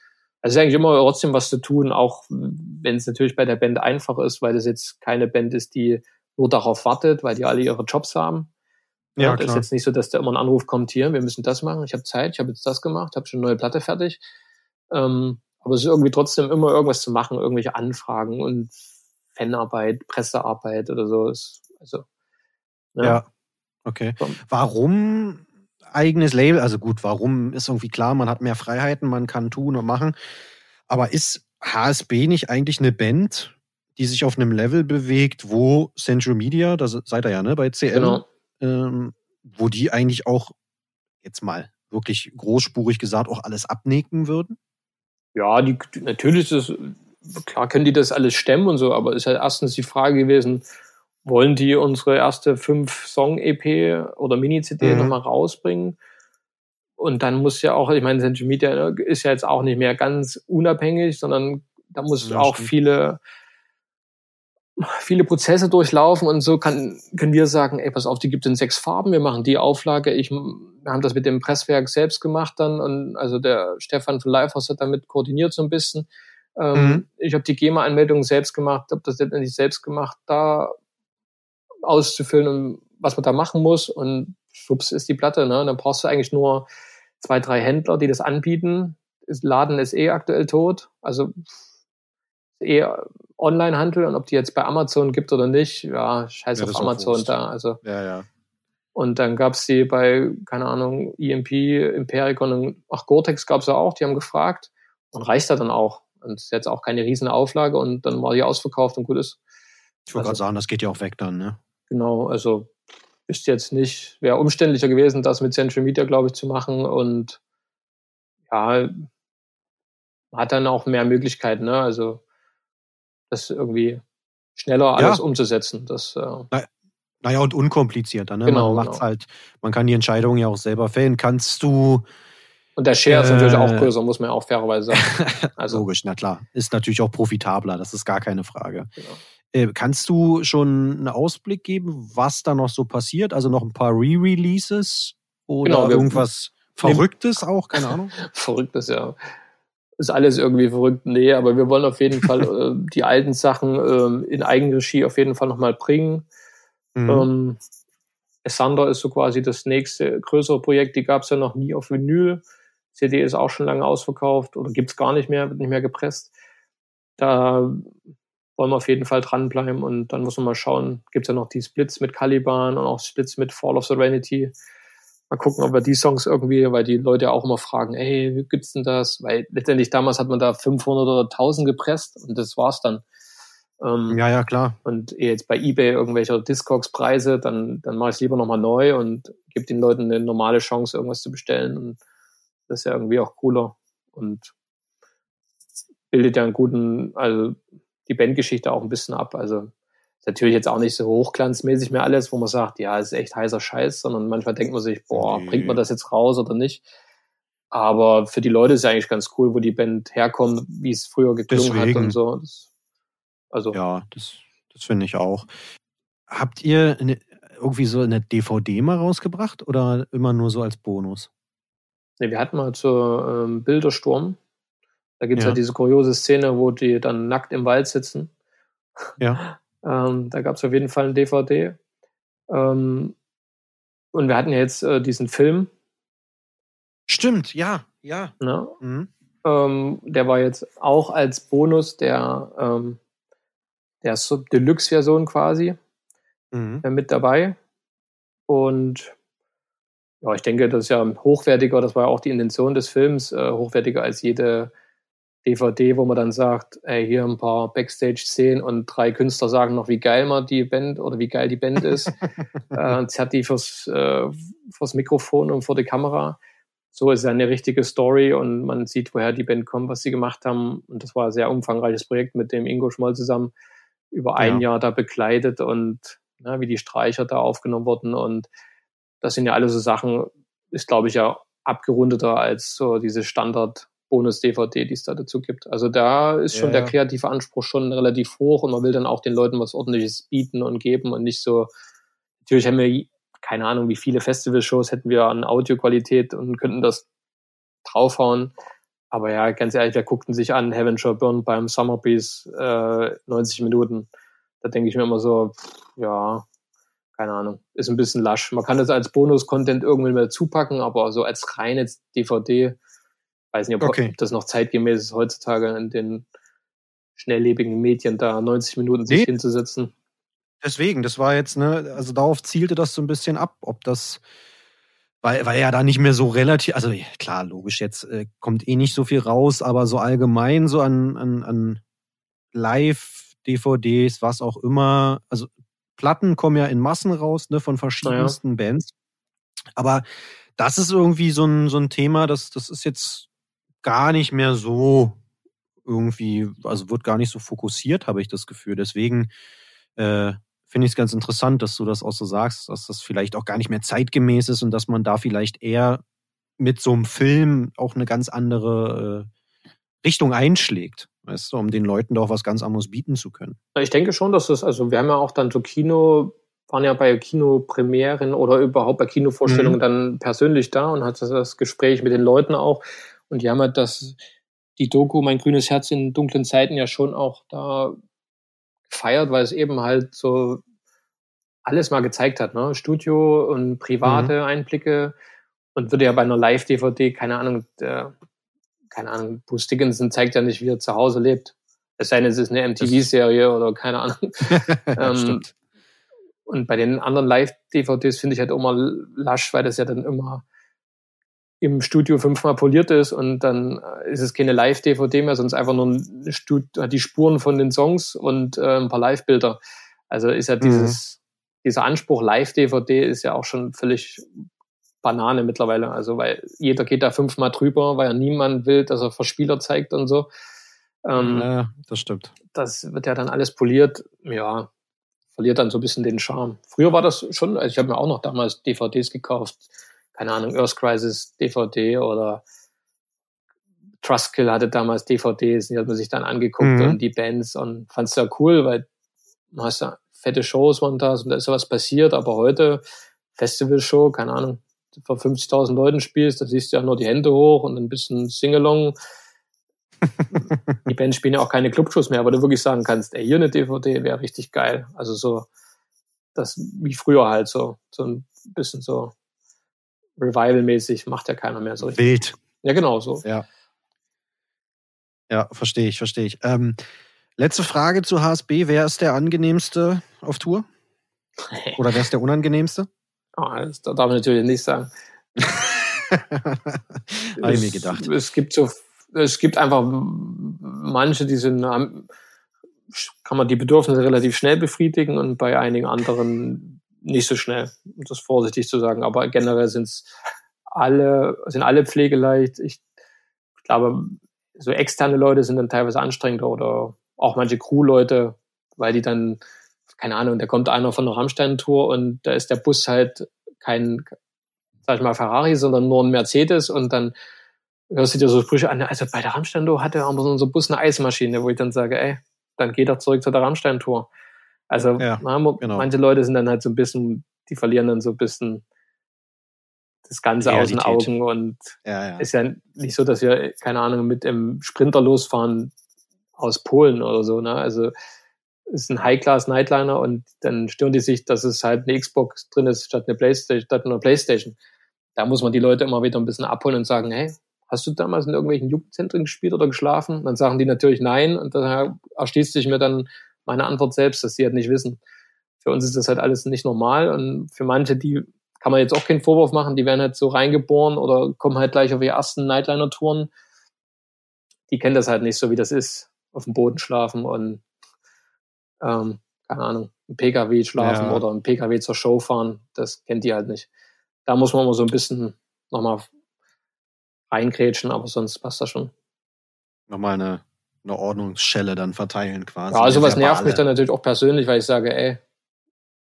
C: also ist eigentlich immer trotzdem was zu tun, auch wenn es natürlich bei der Band einfach ist, weil es jetzt keine Band ist, die nur darauf wartet, weil die alle ihre Jobs haben. Ja, klar. ist jetzt nicht so, dass da immer ein Anruf kommt, hier, wir müssen das machen, ich habe Zeit, ich habe jetzt das gemacht, habe schon eine neue Platte fertig. Ähm, Aber es ist irgendwie trotzdem immer irgendwas zu machen, irgendwelche Anfragen und Fanarbeit, Pressearbeit oder so. Also,
D: ja. ja. Okay. Warum eigenes Label? Also gut, warum ist irgendwie klar, man hat mehr Freiheiten, man kann tun und machen. Aber ist HSB nicht eigentlich eine Band, die sich auf einem Level bewegt, wo Central Media, da seid ihr ja, ne, bei CM, genau. ähm, wo die eigentlich auch jetzt mal wirklich großspurig gesagt auch alles abnicken würden?
C: Ja, die, natürlich ist es, klar können die das alles stemmen und so, aber ist halt erstens die Frage gewesen, wollen die unsere erste fünf Song-EP oder Mini-CD mhm. nochmal rausbringen? Und dann muss ja auch, ich meine, Central Media ist ja jetzt auch nicht mehr ganz unabhängig, sondern da muss ja, auch stimmt. viele viele Prozesse durchlaufen und so kann, können wir sagen, ey, pass auf, die gibt es in sechs Farben, wir machen die Auflage. Ich, wir haben das mit dem Presswerk selbst gemacht dann und also der Stefan von Lifehouse hat damit koordiniert so ein bisschen. Ähm, mhm. Ich habe die GEMA-Anmeldung selbst gemacht, habe das letztendlich selbst gemacht, da auszufüllen und was man da machen muss und schwupps ist die Platte. Ne? Und dann brauchst du eigentlich nur zwei, drei Händler, die das anbieten. Das Laden ist eh aktuell tot, also eh Online-Handel und ob die jetzt bei Amazon gibt oder nicht, ja, scheiß ja, auf Amazon da. Also.
D: Ja, ja.
C: Und dann gab's die bei, keine Ahnung, EMP, Impericon und ach, Gore-Tex gab's ja auch, die haben gefragt und reicht da dann auch. Und ist jetzt auch keine riesen Auflage und dann war die ausverkauft und gut ist.
D: Ich wollte also, gerade sagen, das geht ja auch weg dann, ne?
C: Genau, also ist jetzt nicht, wäre umständlicher gewesen, das mit Central Media, glaube ich, zu machen und ja, hat dann auch mehr Möglichkeiten, ne? Also das irgendwie schneller alles ja. umzusetzen. Das, äh,
D: naja, und unkomplizierter. Ne? Genau, man macht's genau. halt, man kann die Entscheidungen ja auch selber fällen. Kannst du.
C: Und der Share ist natürlich auch äh, größer, muss man ja auch fairerweise sagen.
D: Also, Logisch, na klar. Ist natürlich auch profitabler, das ist gar keine Frage. Genau. Äh, kannst du schon einen Ausblick geben, was da noch so passiert? Also noch ein paar Re-Releases oder genau, irgendwas Verrücktes auch? Keine Ahnung.
C: Verrücktes, ja ist alles irgendwie verrückt. Nee, aber wir wollen auf jeden Fall äh, die alten Sachen äh, in Eigenregie auf jeden Fall nochmal bringen. Mhm. Ähm, Sander ist so quasi das nächste größere Projekt, die gab es ja noch nie auf Vinyl. CD ist auch schon lange ausverkauft oder gibt's gar nicht mehr, wird nicht mehr gepresst. Da wollen wir auf jeden Fall dranbleiben und dann muss man mal schauen, gibt's ja noch die Splits mit Caliban und auch Splits mit Fall of Serenity. Mal gucken, ob wir die Songs irgendwie, weil die Leute auch immer fragen, ey, wie gibt's denn das? Weil letztendlich damals hat man da 500 oder 1000 gepresst und das war's dann.
D: Ähm, ja, ja, klar.
C: Und jetzt bei eBay irgendwelche Discogs-Preise, dann, dann mache ich es lieber nochmal neu und gebe den Leuten eine normale Chance, irgendwas zu bestellen. Und das ist ja irgendwie auch cooler und bildet ja einen guten, also die Bandgeschichte auch ein bisschen ab. Also ist natürlich jetzt auch nicht so hochglanzmäßig mehr alles, wo man sagt, ja, ist echt heißer Scheiß, sondern manchmal denkt man sich, boah, bringt man das jetzt raus oder nicht? Aber für die Leute ist es eigentlich ganz cool, wo die Band herkommt, wie es früher geklungen Deswegen. hat und so. Das,
D: also. Ja, das, das finde ich auch. Habt ihr eine, irgendwie so eine DVD mal rausgebracht oder immer nur so als Bonus?
C: Ne, wir hatten mal zur ähm, Bildersturm. Da gibt es ja. halt diese kuriose Szene, wo die dann nackt im Wald sitzen.
D: Ja.
C: Ähm, da gab es auf jeden Fall ein DVD. Ähm, und wir hatten ja jetzt äh, diesen Film.
D: Stimmt, ja, ja.
C: Ne? Mhm. Ähm, der war jetzt auch als Bonus der, ähm, der Deluxe-Version quasi mhm. äh, mit dabei. Und ja, ich denke, das ist ja hochwertiger, das war ja auch die Intention des Films, äh, hochwertiger als jede DVD, wo man dann sagt, ey, hier ein paar Backstage-Szenen und drei Künstler sagen noch, wie geil man die Band oder wie geil die Band ist. äh, zerrt die fürs, äh, fürs Mikrofon und vor die Kamera. So ist ja eine richtige Story und man sieht, woher die Band kommt, was sie gemacht haben. Und das war ein sehr umfangreiches Projekt mit dem Ingo Schmoll zusammen über ein ja. Jahr da begleitet und na, wie die Streicher da aufgenommen wurden. Und das sind ja alle so Sachen, ist glaube ich ja abgerundeter als so diese Standard- Bonus-DVD, die es da dazu gibt. Also da ist schon ja, der kreative Anspruch schon relativ hoch und man will dann auch den Leuten was ordentliches bieten und geben und nicht so, natürlich haben wir keine Ahnung, wie viele Festivalshows hätten wir an Audioqualität und könnten das draufhauen. Aber ja, ganz ehrlich, wer guckten sich an Heaven Shall Burn beim Summer Breeze äh, 90 Minuten? Da denke ich mir immer so, ja, keine Ahnung, ist ein bisschen lasch. Man kann das als Bonus-Content irgendwann mal zupacken, aber so als reine DVD Weiß nicht, ob okay. das noch zeitgemäß ist, heutzutage in den schnelllebigen Medien da 90 Minuten sich nee. hinzusetzen.
D: Deswegen, das war jetzt, ne, also darauf zielte das so ein bisschen ab, ob das, weil, weil ja da nicht mehr so relativ, also klar, logisch, jetzt äh, kommt eh nicht so viel raus, aber so allgemein so an, an, an Live-DVDs, was auch immer, also Platten kommen ja in Massen raus, ne, von verschiedensten ja. Bands. Aber das ist irgendwie so ein, so ein Thema, das, das ist jetzt gar nicht mehr so irgendwie, also wird gar nicht so fokussiert, habe ich das Gefühl. Deswegen äh, finde ich es ganz interessant, dass du das auch so sagst, dass das vielleicht auch gar nicht mehr zeitgemäß ist und dass man da vielleicht eher mit so einem Film auch eine ganz andere äh, Richtung einschlägt, weißt du, um den Leuten doch was ganz anderes bieten zu können.
C: Ich denke schon, dass das, also wir haben ja auch dann so Kino, waren ja bei Kinopremieren oder überhaupt bei Kinovorstellungen mhm. dann persönlich da und hatte das Gespräch mit den Leuten auch. Und die haben halt das, die Doku Mein grünes Herz in dunklen Zeiten ja schon auch da gefeiert, weil es eben halt so alles mal gezeigt hat, ne? Studio und private mhm. Einblicke und würde ja bei einer Live-DVD, keine Ahnung, der, keine Ahnung, Bruce Dickinson zeigt ja nicht, wie er zu Hause lebt. Es sei denn, es ist eine MTV-Serie oder keine Ahnung. ähm, und bei den anderen Live-DVDs finde ich halt immer lasch, weil das ja dann immer im Studio fünfmal poliert ist und dann äh, ist es keine Live-DVD mehr, sondern einfach nur die Spuren von den Songs und äh, ein paar Live-Bilder. Also ist ja mhm. dieses, mhm. dieser Anspruch Live-DVD ist ja auch schon völlig Banane mittlerweile. Also weil jeder geht da fünfmal drüber, weil ja niemand will, dass er Verspieler zeigt und so.
D: Ähm, ja, das stimmt.
C: Das wird ja dann alles poliert. Ja, verliert dann so ein bisschen den Charme. Früher war das schon, also ich habe mir auch noch damals DVDs gekauft keine Ahnung, Earth Crisis DVD oder Trustkill hatte damals DVDs, die hat man sich dann angeguckt mhm. und die Bands und fand es ja cool, weil man hast ja fette Shows montags und da ist sowas passiert, aber heute Festivalshow, keine Ahnung, vor 50.000 Leuten spielst, da siehst du ja nur die Hände hoch und ein bisschen Singalong. die Bands spielen ja auch keine Clubshows mehr, aber du wirklich sagen kannst, ey, hier eine DVD wäre richtig geil. Also so, das wie früher halt so, so ein bisschen so Revival-mäßig macht ja keiner mehr so
D: richtig. Wild.
C: Ja, genau so.
D: Ja. Ja, verstehe ich, verstehe ich. Ähm, letzte Frage zu HSB. Wer ist der angenehmste auf Tour? Oder wer ist der unangenehmste?
C: Oh, das darf man natürlich nicht sagen.
D: Habe ich mir gedacht.
C: Es gibt so, es gibt einfach manche, die sind, kann man die Bedürfnisse relativ schnell befriedigen und bei einigen anderen nicht so schnell, um das vorsichtig zu sagen. Aber generell sind's alle, sind alle pflegeleicht. Ich glaube, so externe Leute sind dann teilweise anstrengender oder auch manche Crew-Leute, weil die dann, keine Ahnung, da kommt einer von der Rammstein-Tour und da ist der Bus halt kein, sag ich mal, Ferrari, sondern nur ein Mercedes und dann hörst du dir so Sprüche an, also bei der Rammstein-Tour hatte aber unser Bus eine Eismaschine, wo ich dann sage, ey, dann geht er zurück zu der Rammstein-Tour. Also ja, na, genau. manche Leute sind dann halt so ein bisschen, die verlieren dann so ein bisschen das Ganze aus den Augen und ja, ja. ist ja nicht so, dass wir, keine Ahnung, mit dem Sprinter losfahren aus Polen oder so. Ne? Also ist ein High-Class-Nightliner und dann stören die sich, dass es halt eine Xbox drin ist statt eine Playstation, statt einer Playstation. Da muss man die Leute immer wieder ein bisschen abholen und sagen, hey, hast du damals in irgendwelchen Jugendzentren gespielt oder geschlafen? Und dann sagen die natürlich nein und dann erschließt sich mir dann meine Antwort selbst, dass sie halt nicht wissen. Für uns ist das halt alles nicht normal und für manche, die kann man jetzt auch keinen Vorwurf machen, die werden halt so reingeboren oder kommen halt gleich auf ihre ersten Nightliner-Touren. Die kennen das halt nicht so, wie das ist, auf dem Boden schlafen und ähm, keine Ahnung, im PKW schlafen ja. oder im PKW zur Show fahren. Das kennt die halt nicht. Da muss man mal so ein bisschen nochmal reingrätschen, aber sonst passt das schon.
D: Nochmal eine eine Ordnungsschelle dann verteilen quasi.
C: Ja, sowas also nervt mich dann natürlich auch persönlich, weil ich sage, ey,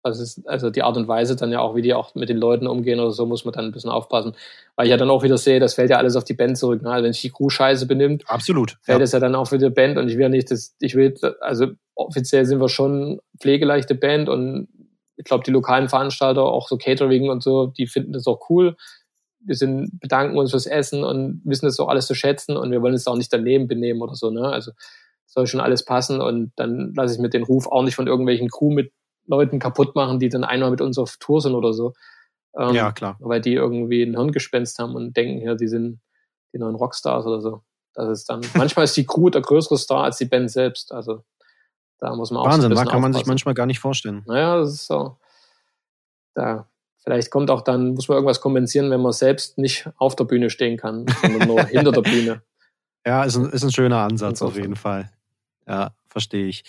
C: also, ist, also die Art und Weise dann ja auch, wie die auch mit den Leuten umgehen oder so, muss man dann ein bisschen aufpassen. Weil ich ja dann auch wieder sehe, das fällt ja alles auf die Band zurück. Ne? Also wenn sich die Crew scheiße benimmt,
D: Absolut,
C: fällt es ja. ja dann auch für die Band und ich will nicht, dass ich will, also offiziell sind wir schon pflegeleichte Band und ich glaube, die lokalen Veranstalter, auch so Catering und so, die finden das auch cool wir sind, bedanken uns fürs Essen und wissen das auch alles zu schätzen und wir wollen es auch nicht daneben benehmen oder so, ne? Also soll schon alles passen und dann lasse ich mir den Ruf auch nicht von irgendwelchen Crew mit Leuten kaputt machen, die dann einmal mit uns auf Tour sind oder so.
D: Ähm, ja, klar.
C: Weil die irgendwie ein Hirngespenst haben und denken, ja, die sind, die neuen Rockstars oder so. Das ist dann, manchmal ist die Crew der größere Star als die Band selbst. Also da muss man auch
D: Wahnsinn,
C: so
D: da kann man sich manchmal gar nicht vorstellen.
C: Naja, das ist so. Da, vielleicht kommt auch dann, muss man irgendwas kompensieren, wenn man selbst nicht auf der Bühne stehen kann, sondern nur hinter der Bühne.
D: Ja, ist ein, ist ein schöner Ansatz auf jeden Fall. Ja, verstehe ich.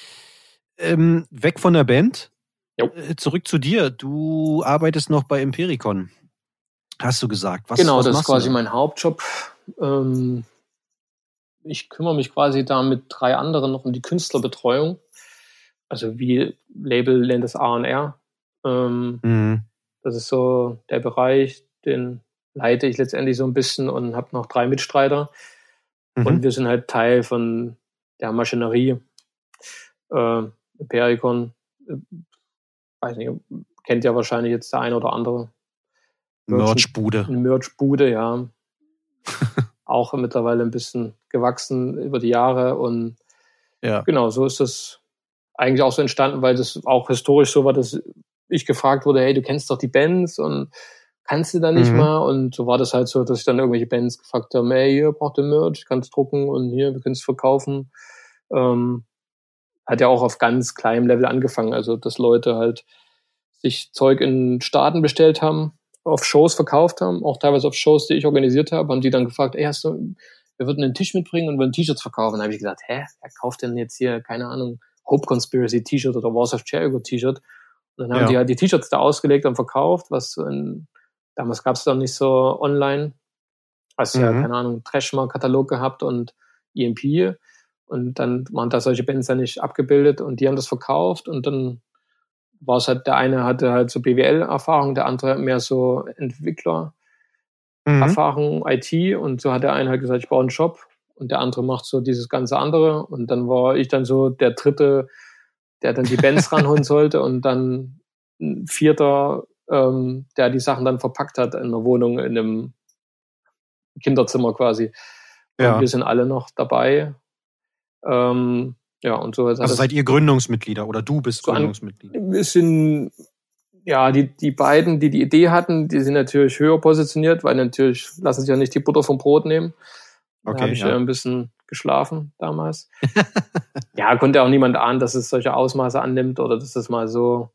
D: Ähm, weg von der Band. Jo. Äh, zurück zu dir. Du arbeitest noch bei Impericon. Hast du gesagt.
C: Was, genau, was das ist quasi mein Hauptjob. Ähm, ich kümmere mich quasi da mit drei anderen noch um die Künstlerbetreuung. Also wie Label nennt es A&R. Ähm, mhm. Das ist so der Bereich, den leite ich letztendlich so ein bisschen und habe noch drei Mitstreiter. Mhm. Und wir sind halt Teil von der Maschinerie. Äh, Pericon, äh, weiß nicht, kennt ja wahrscheinlich jetzt der eine oder andere.
D: Merchbude.
C: Merchbude, ja. Auch mittlerweile ein bisschen gewachsen über die Jahre und ja. genau, so ist das eigentlich auch so entstanden, weil das auch historisch so war, dass ich gefragt wurde, hey, du kennst doch die Bands und kannst du da nicht mhm. mal? Und so war das halt so, dass ich dann irgendwelche Bands gefragt habe, hey, hier braucht ihr Merch, ich kann es drucken und hier, wir können es verkaufen. Ähm, hat ja auch auf ganz kleinem Level angefangen, also dass Leute halt sich Zeug in Staaten bestellt haben, auf Shows verkauft haben, auch teilweise auf Shows, die ich organisiert habe, haben die dann gefragt, ey, hast du, wir würden einen Tisch mitbringen und wollen T-Shirts verkaufen. Da habe ich gesagt, hä, wer kauft denn jetzt hier, keine Ahnung, Hope Conspiracy T-Shirt oder Wars of Jericho T-Shirt? Und dann haben ja. die halt die T-Shirts da ausgelegt und verkauft, was in Damals gab es dann nicht so online. Hast mhm. ja, keine Ahnung, Trashmark-Katalog gehabt und EMP. Und dann waren da solche Bands ja nicht abgebildet und die haben das verkauft und dann war es halt, der eine hatte halt so BWL-Erfahrung, der andere mehr so Entwickler-Erfahrung, mhm. IT und so hat der eine halt gesagt, ich baue einen Shop und der andere macht so dieses ganze andere und dann war ich dann so der dritte, der dann die Bands ranholen sollte und dann ein vierter ähm, der die Sachen dann verpackt hat in der Wohnung, in einem Kinderzimmer quasi. Und ja. wir sind alle noch dabei. Ähm, ja, und so.
D: Also seid ihr Gründungsmitglieder oder du bist so Gründungsmitglied?
C: Wir sind, ja, die, die beiden, die die Idee hatten, die sind natürlich höher positioniert, weil natürlich lassen sich ja nicht die Butter vom Brot nehmen. Okay, da habe ich ja. ein bisschen geschlafen damals. ja, konnte auch niemand ahnen, dass es solche Ausmaße annimmt oder dass es mal so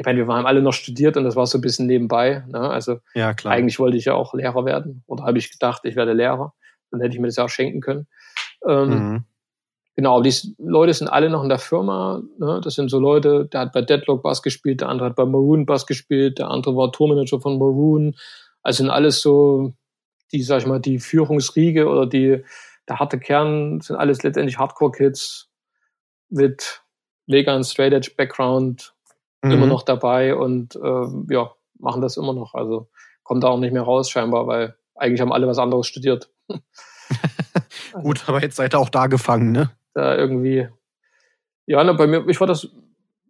C: ich meine, wir haben alle noch studiert und das war so ein bisschen nebenbei. Ne? Also ja, klar. eigentlich wollte ich ja auch Lehrer werden oder habe ich gedacht, ich werde Lehrer. Dann hätte ich mir das ja auch schenken können. Ähm, mhm. Genau, aber die Leute sind alle noch in der Firma. Ne? Das sind so Leute, der hat bei Deadlock Bass gespielt, der andere hat bei Maroon Bass gespielt, der andere war Tourmanager von Maroon. Also sind alles so die, sag ich mal, die Führungsriege oder die, der harte Kern sind alles letztendlich Hardcore-Kids mit vegan Straight Edge Background, mhm. immer noch dabei und äh, ja, machen das immer noch. Also kommt da auch nicht mehr raus scheinbar, weil eigentlich haben alle was anderes studiert.
D: Gut, aber jetzt seid ihr auch da gefangen, ne?
C: Da irgendwie. Ja, ne, bei mir, ich war das,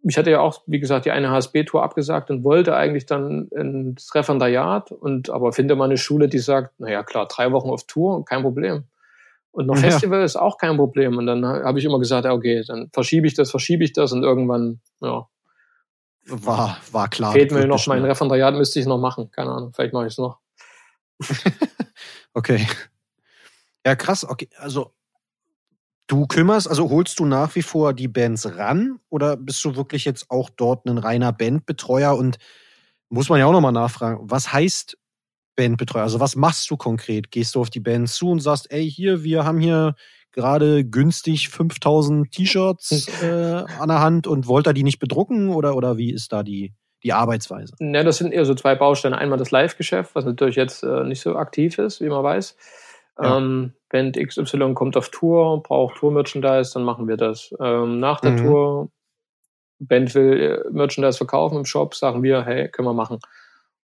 C: ich hatte ja auch, wie gesagt, die eine HSB-Tour abgesagt und wollte eigentlich dann ins Referendariat und aber finde mal eine Schule, die sagt, naja klar, drei Wochen auf Tour, kein Problem. Und noch ja. Festival ist auch kein Problem. Und dann habe ich immer gesagt, okay, dann verschiebe ich das, verschiebe ich das und irgendwann, ja,
D: war, war klar.
C: Fehlt mir noch, mein Referendariat müsste ich noch machen. Keine Ahnung, vielleicht mache ich es noch.
D: okay. Ja, krass. Okay, also du kümmerst, also holst du nach wie vor die Bands ran oder bist du wirklich jetzt auch dort ein reiner Bandbetreuer und muss man ja auch nochmal nachfragen, was heißt Bandbetreuer? Also was machst du konkret? Gehst du auf die Bands zu und sagst, ey, hier, wir haben hier gerade günstig 5000 T-Shirts äh, an der Hand und wollt ihr die nicht bedrucken oder, oder wie ist da die, die Arbeitsweise?
C: Ja, das sind eher so zwei Bausteine. Einmal das Live-Geschäft, was natürlich jetzt äh, nicht so aktiv ist, wie man weiß. Ja. Ähm, Band XY kommt auf Tour, braucht Tour-Merchandise, dann machen wir das. Ähm, nach der mhm. Tour, Band will äh, Merchandise verkaufen im Shop, sagen wir, hey, können wir machen.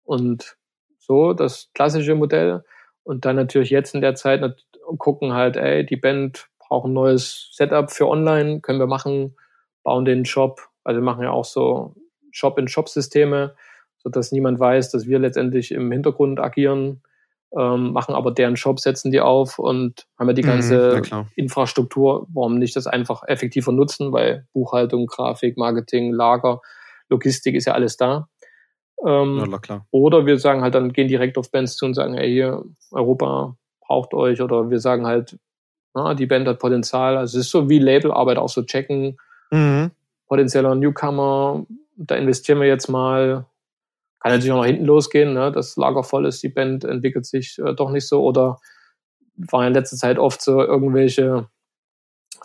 C: Und so, das klassische Modell. Und dann natürlich jetzt in der Zeit gucken halt, ey, die Band braucht ein neues Setup für online, können wir machen, bauen den Shop. Also wir machen ja auch so Shop-in-Shop-Systeme, sodass niemand weiß, dass wir letztendlich im Hintergrund agieren, ähm, machen aber deren Shop, setzen die auf und haben ja die mhm, ganze mhm, Infrastruktur. Warum nicht das einfach effektiver nutzen? Weil Buchhaltung, Grafik, Marketing, Lager, Logistik ist ja alles da. Ähm, ja, oder wir sagen halt dann, gehen direkt auf Bands zu und sagen, hey, hier, Europa braucht euch oder wir sagen halt, na, die Band hat Potenzial. Also es ist so wie Labelarbeit auch so checken. Mhm. Potenzieller Newcomer, da investieren wir jetzt mal. Kann natürlich auch nach hinten losgehen, ne? das Lager voll ist, die Band entwickelt sich äh, doch nicht so. Oder war in letzter Zeit oft so irgendwelche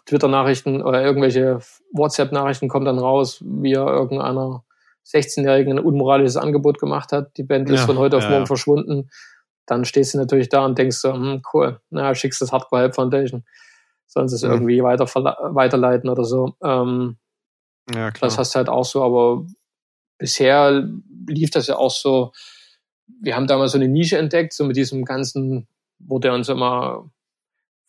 C: Twitter-Nachrichten oder irgendwelche WhatsApp-Nachrichten kommen dann raus, wie er irgendeiner 16-Jährigen ein unmoralisches Angebot gemacht hat. Die Band ist von heute auf morgen ja. verschwunden. Dann stehst du natürlich da und denkst so, hm, cool, na, schickst das Hardcore Help Foundation. Sie es mhm. irgendwie weiter weiterleiten oder so. Ähm, ja, klar. Das hast du halt auch so, aber bisher lief das ja auch so. Wir haben damals so eine Nische entdeckt, so mit diesem ganzen, wurde uns immer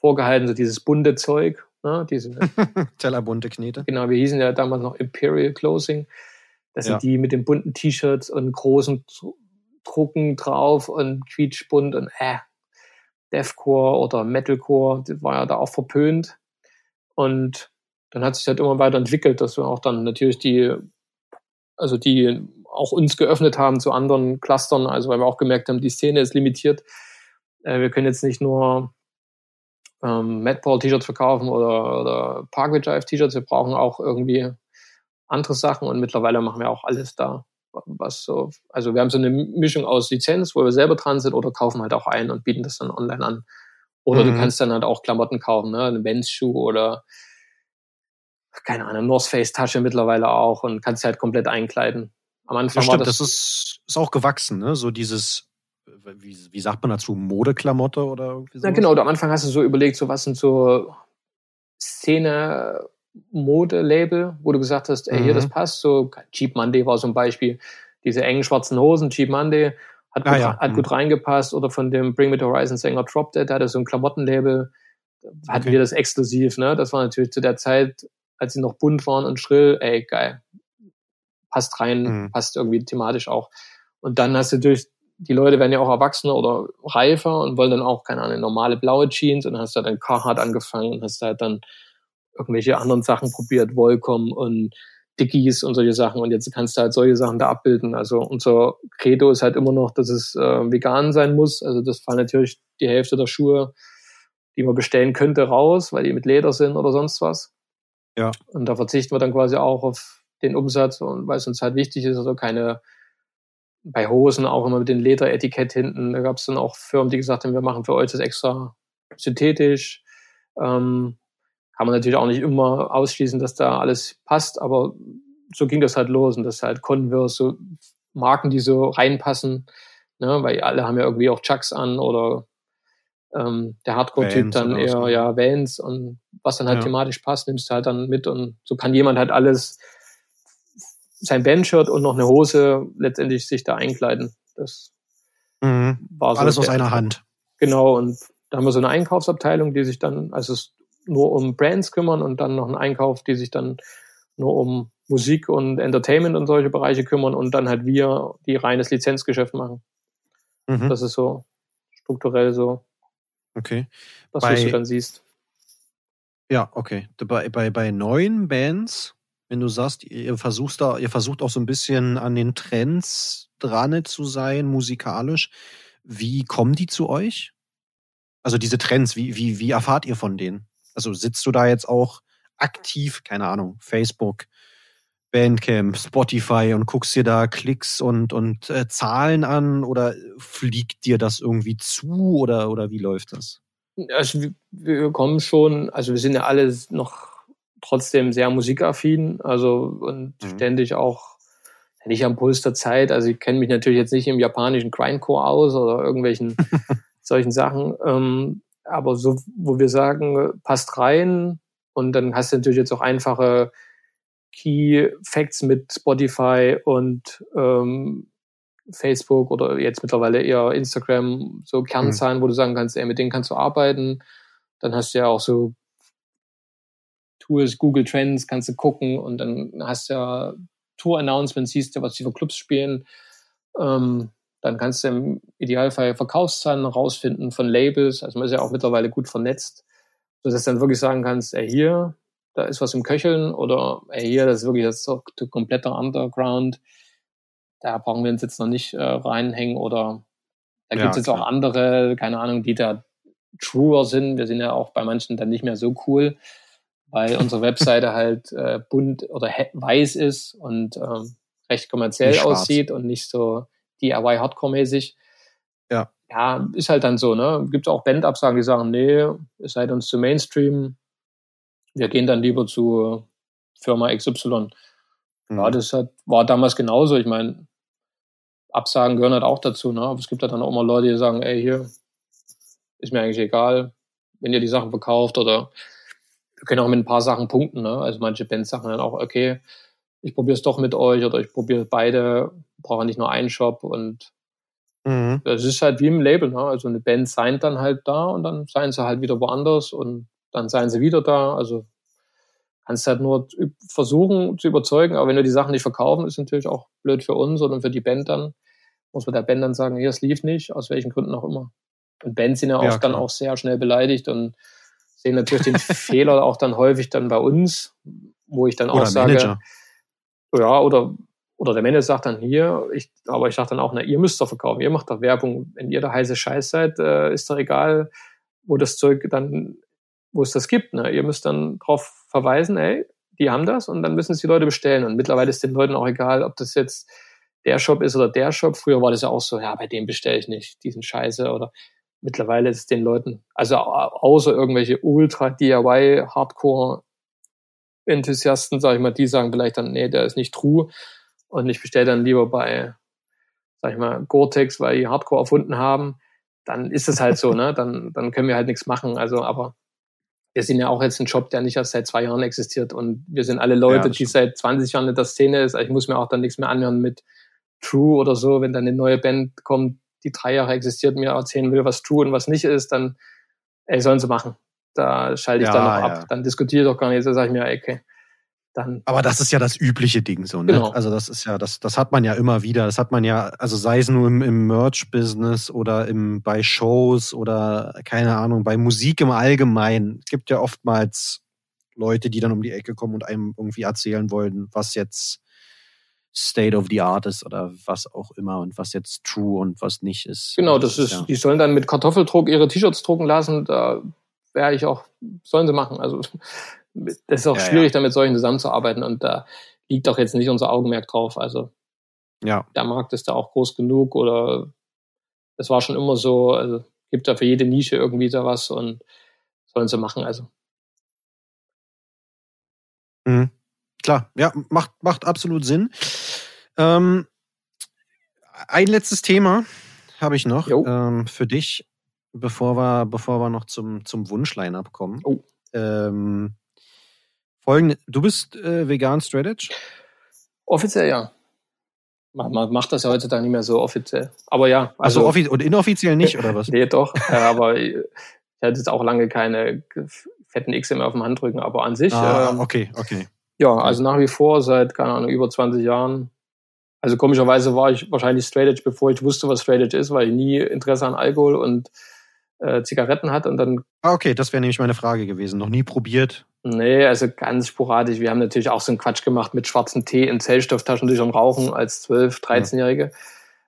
C: vorgehalten, so dieses bunte Zeug, ne, diese
D: Tellerbunte Knete.
C: Genau, wir hießen ja damals noch Imperial Closing. Das ja. sind die mit den bunten T-Shirts und großen Drucken drauf und quietschbunt und äh, Deathcore oder Metalcore, das war ja da auch verpönt. Und dann hat sich halt immer weiter entwickelt, dass wir auch dann natürlich die, also die auch uns geöffnet haben zu anderen Clustern, also weil wir auch gemerkt haben, die Szene ist limitiert. Äh, wir können jetzt nicht nur ähm, Madball-T-Shirts verkaufen oder, oder Parkway Drive-T-Shirts, wir brauchen auch irgendwie andere Sachen und mittlerweile machen wir auch alles da. Was so, also wir haben so eine Mischung aus Lizenz, wo wir selber dran sind, oder kaufen halt auch ein und bieten das dann online an. Oder mhm. du kannst dann halt auch Klamotten kaufen, ne? Eine Vans-Schuh oder keine Ahnung, North Face Tasche mittlerweile auch und kannst sie halt komplett einkleiden.
D: Am Anfang ja, stimmt, war das, das ist, ist auch gewachsen, ne? So dieses, wie, wie sagt man dazu, Modeklamotte oder irgendwie
C: so? Ja, genau, am Anfang hast du so überlegt, so was sind so Szene, Mode-Label, wo du gesagt hast, ey, hier, das mhm. passt. So Cheap Monday war so ein Beispiel. Diese engen schwarzen Hosen, Cheap Monday, hat, ah, gut, ja. hat mhm. gut reingepasst. Oder von dem Bring Me the Horizon Sänger Drop Dead, der hatte so ein Klamottenlabel. Hatten okay. wir das exklusiv, ne? Das war natürlich zu der Zeit, als sie noch bunt waren und schrill, ey, geil. Passt rein, mhm. passt irgendwie thematisch auch. Und dann hast du durch, die Leute werden ja auch erwachsener oder reifer und wollen dann auch, keine Ahnung, normale blaue Jeans und dann hast du dann Carhartt angefangen und hast halt dann irgendwelche anderen Sachen probiert, Volcom und Dickies und solche Sachen. Und jetzt kannst du halt solche Sachen da abbilden. Also unser Credo ist halt immer noch, dass es äh, vegan sein muss. Also das fallen natürlich die Hälfte der Schuhe, die man bestellen könnte, raus, weil die mit Leder sind oder sonst was. Ja. Und da verzichten wir dann quasi auch auf den Umsatz und weil es uns halt wichtig ist, also keine bei Hosen auch immer mit dem Lederetikett hinten. Da gab es dann auch Firmen, die gesagt haben, wir machen für euch das extra synthetisch. Ähm, kann man natürlich auch nicht immer ausschließen, dass da alles passt, aber so ging das halt los und das halt Converse, so Marken, die so reinpassen, ne, weil alle haben ja irgendwie auch Chucks an oder ähm, der Hardcore-Typ dann eher so. ja Vans und was dann halt ja. thematisch passt, nimmst du halt dann mit und so kann jemand halt alles sein Bandshirt und noch eine Hose letztendlich sich da einkleiden. Das
D: mhm. war so alles aus einer Hand.
C: Genau und da haben wir so eine Einkaufsabteilung, die sich dann, also es nur um Brands kümmern und dann noch einen Einkauf, die sich dann nur um Musik und Entertainment und solche Bereiche kümmern und dann halt wir, die reines Lizenzgeschäft machen. Mhm. Das ist so strukturell so.
D: Okay.
C: Was bei, du dann siehst.
D: Ja, okay. Bei, bei, bei neuen Bands, wenn du sagst, ihr versucht da, ihr versucht auch so ein bisschen an den Trends dran zu sein, musikalisch, wie kommen die zu euch? Also diese Trends, wie, wie, wie erfahrt ihr von denen? Also sitzt du da jetzt auch aktiv, keine Ahnung, Facebook, Bandcamp, Spotify und guckst dir da Klicks und, und äh, Zahlen an oder fliegt dir das irgendwie zu oder, oder wie läuft das?
C: Also wir, kommen schon, also wir sind ja alle noch trotzdem sehr musikaffin, also und mhm. ständig auch nicht am Puls der Zeit. Also ich kenne mich natürlich jetzt nicht im japanischen Grindcore aus oder irgendwelchen solchen Sachen. Ähm, aber so, wo wir sagen, passt rein und dann hast du natürlich jetzt auch einfache Key Facts mit Spotify und ähm, Facebook oder jetzt mittlerweile eher Instagram, so Kernzahlen, mhm. wo du sagen kannst, ey, mit denen kannst du arbeiten. Dann hast du ja auch so Tools, Google Trends, kannst du gucken und dann hast du ja Tour-Announcements, siehst du, was die für Clubs spielen. Ähm, dann kannst du im Idealfall Verkaufszahlen rausfinden von Labels. Also man ist ja auch mittlerweile gut vernetzt, sodass du dann wirklich sagen kannst, ey, hier, da ist was im Köcheln oder ey, hier, das ist wirklich jetzt so kompletter Underground. Da brauchen wir uns jetzt noch nicht äh, reinhängen oder da ja, gibt es jetzt auch andere, keine Ahnung, die da truer sind. Wir sind ja auch bei manchen dann nicht mehr so cool, weil unsere Webseite halt äh, bunt oder weiß ist und ähm, recht kommerziell aussieht und nicht so DIY Hardcore-mäßig.
D: Ja.
C: Ja, ist halt dann so, ne? Gibt auch Bandabsagen, die sagen, nee, ihr seid uns zu Mainstream. Wir gehen dann lieber zu Firma XY. Mhm. Ja, das hat, war damals genauso. Ich meine, Absagen gehören halt auch dazu, ne? Aber es gibt halt dann auch immer Leute, die sagen, ey, hier, ist mir eigentlich egal, wenn ihr die Sachen verkauft oder wir können auch mit ein paar Sachen punkten, ne? Also manche Bands sagen dann auch, okay, ich probiere es doch mit euch oder ich probiere beide, brauche nicht nur einen Shop und mhm. das ist halt wie im Label, ne? Also eine Band signed dann halt da und dann seien sie halt wieder woanders und dann seien sie wieder da. Also kannst halt nur versuchen zu überzeugen, aber wenn wir die Sachen nicht verkaufen, ist natürlich auch blöd für uns oder für die Band dann. Muss man der Band dann sagen, hier, es lief nicht, aus welchen Gründen auch immer. Und Bands sind ja, ja oft dann auch sehr schnell beleidigt und sehen natürlich den Fehler auch dann häufig dann bei uns, wo ich dann oder auch sage, Manager. ja, oder, oder der Manager sagt dann hier, ich, aber ich sage dann auch, na, ihr müsst doch verkaufen, ihr macht doch Werbung, wenn ihr der heiße Scheiß seid, äh, ist doch egal, wo das Zeug dann, wo es das gibt, ne? ihr müsst dann darauf verweisen, ey, die haben das und dann müssen es die Leute bestellen und mittlerweile ist den Leuten auch egal, ob das jetzt der Shop ist oder der Shop. Früher war das ja auch so, ja, bei dem bestelle ich nicht diesen Scheiße oder mittlerweile ist es den Leuten, also außer irgendwelche Ultra DIY Hardcore Enthusiasten, sage ich mal, die sagen vielleicht dann, nee, der ist nicht true und ich bestelle dann lieber bei, sag ich mal, Gore-Tex, weil die Hardcore erfunden haben, dann ist es halt so, ne? Dann, dann können wir halt nichts machen. Also, aber wir sind ja auch jetzt ein Job, der nicht erst seit zwei Jahren existiert und wir sind alle Leute, ja, die seit 20 Jahren in der Szene ist. Also ich muss mir auch dann nichts mehr anhören mit True oder so, wenn dann eine neue Band kommt, die drei Jahre existiert, mir erzählen will, was true und was nicht ist, dann ey, sollen sie machen. Da schalte ich ja, dann noch ab. Dann diskutiere ich doch gar nicht. Da sage ich mir, okay. Dann
D: Aber das ist ja das übliche Ding so, ne? Genau. Also das ist ja, das, das hat man ja immer wieder. Das hat man ja, also sei es nur im, im Merch-Business oder im, bei Shows oder keine Ahnung, bei Musik im Allgemeinen. Es gibt ja oftmals Leute, die dann um die Ecke kommen und einem irgendwie erzählen wollen, was jetzt State of the Art ist oder was auch immer und was jetzt true und was nicht ist.
C: Genau, das ist, ja. die sollen dann mit Kartoffeldruck ihre T-Shirts drucken lassen. Da wäre ich auch, sollen sie machen. Also das ist auch ja, schwierig, ja. damit solchen zusammenzuarbeiten und da liegt auch jetzt nicht unser Augenmerk drauf. Also
D: ja.
C: der Markt ist da auch groß genug oder es war schon immer so, also gibt da für jede Nische irgendwie da was und sollen sie machen. Also.
D: Mhm. Klar, ja, macht, macht absolut Sinn. Ähm, ein letztes Thema habe ich noch ähm, für dich, bevor wir, bevor wir noch zum, zum Wunschline-Up kommen.
C: Oh.
D: Ähm, folgende, du bist äh, vegan Strategy?
C: Offiziell ja. Man, man, macht das ja heutzutage nicht mehr so offiziell. Aber ja.
D: Also, also und inoffiziell nicht, oder was?
C: nee, doch. aber ich, ich hatte jetzt auch lange keine fetten X mehr auf dem Handrücken, aber an sich.
D: Ah, ähm, okay, okay.
C: Ja, also nach wie vor seit, keine Ahnung, über 20 Jahren. Also komischerweise war ich wahrscheinlich Straight Edge, bevor ich wusste, was Straight Edge ist, weil ich nie Interesse an Alkohol und äh, Zigaretten hatte und dann.
D: Ah, okay, das wäre nämlich meine Frage gewesen. Noch nie probiert?
C: Nee, also ganz sporadisch. Wir haben natürlich auch so einen Quatsch gemacht mit schwarzen Tee in Zellstofftaschentüchern rauchen als 12-, 13-Jährige.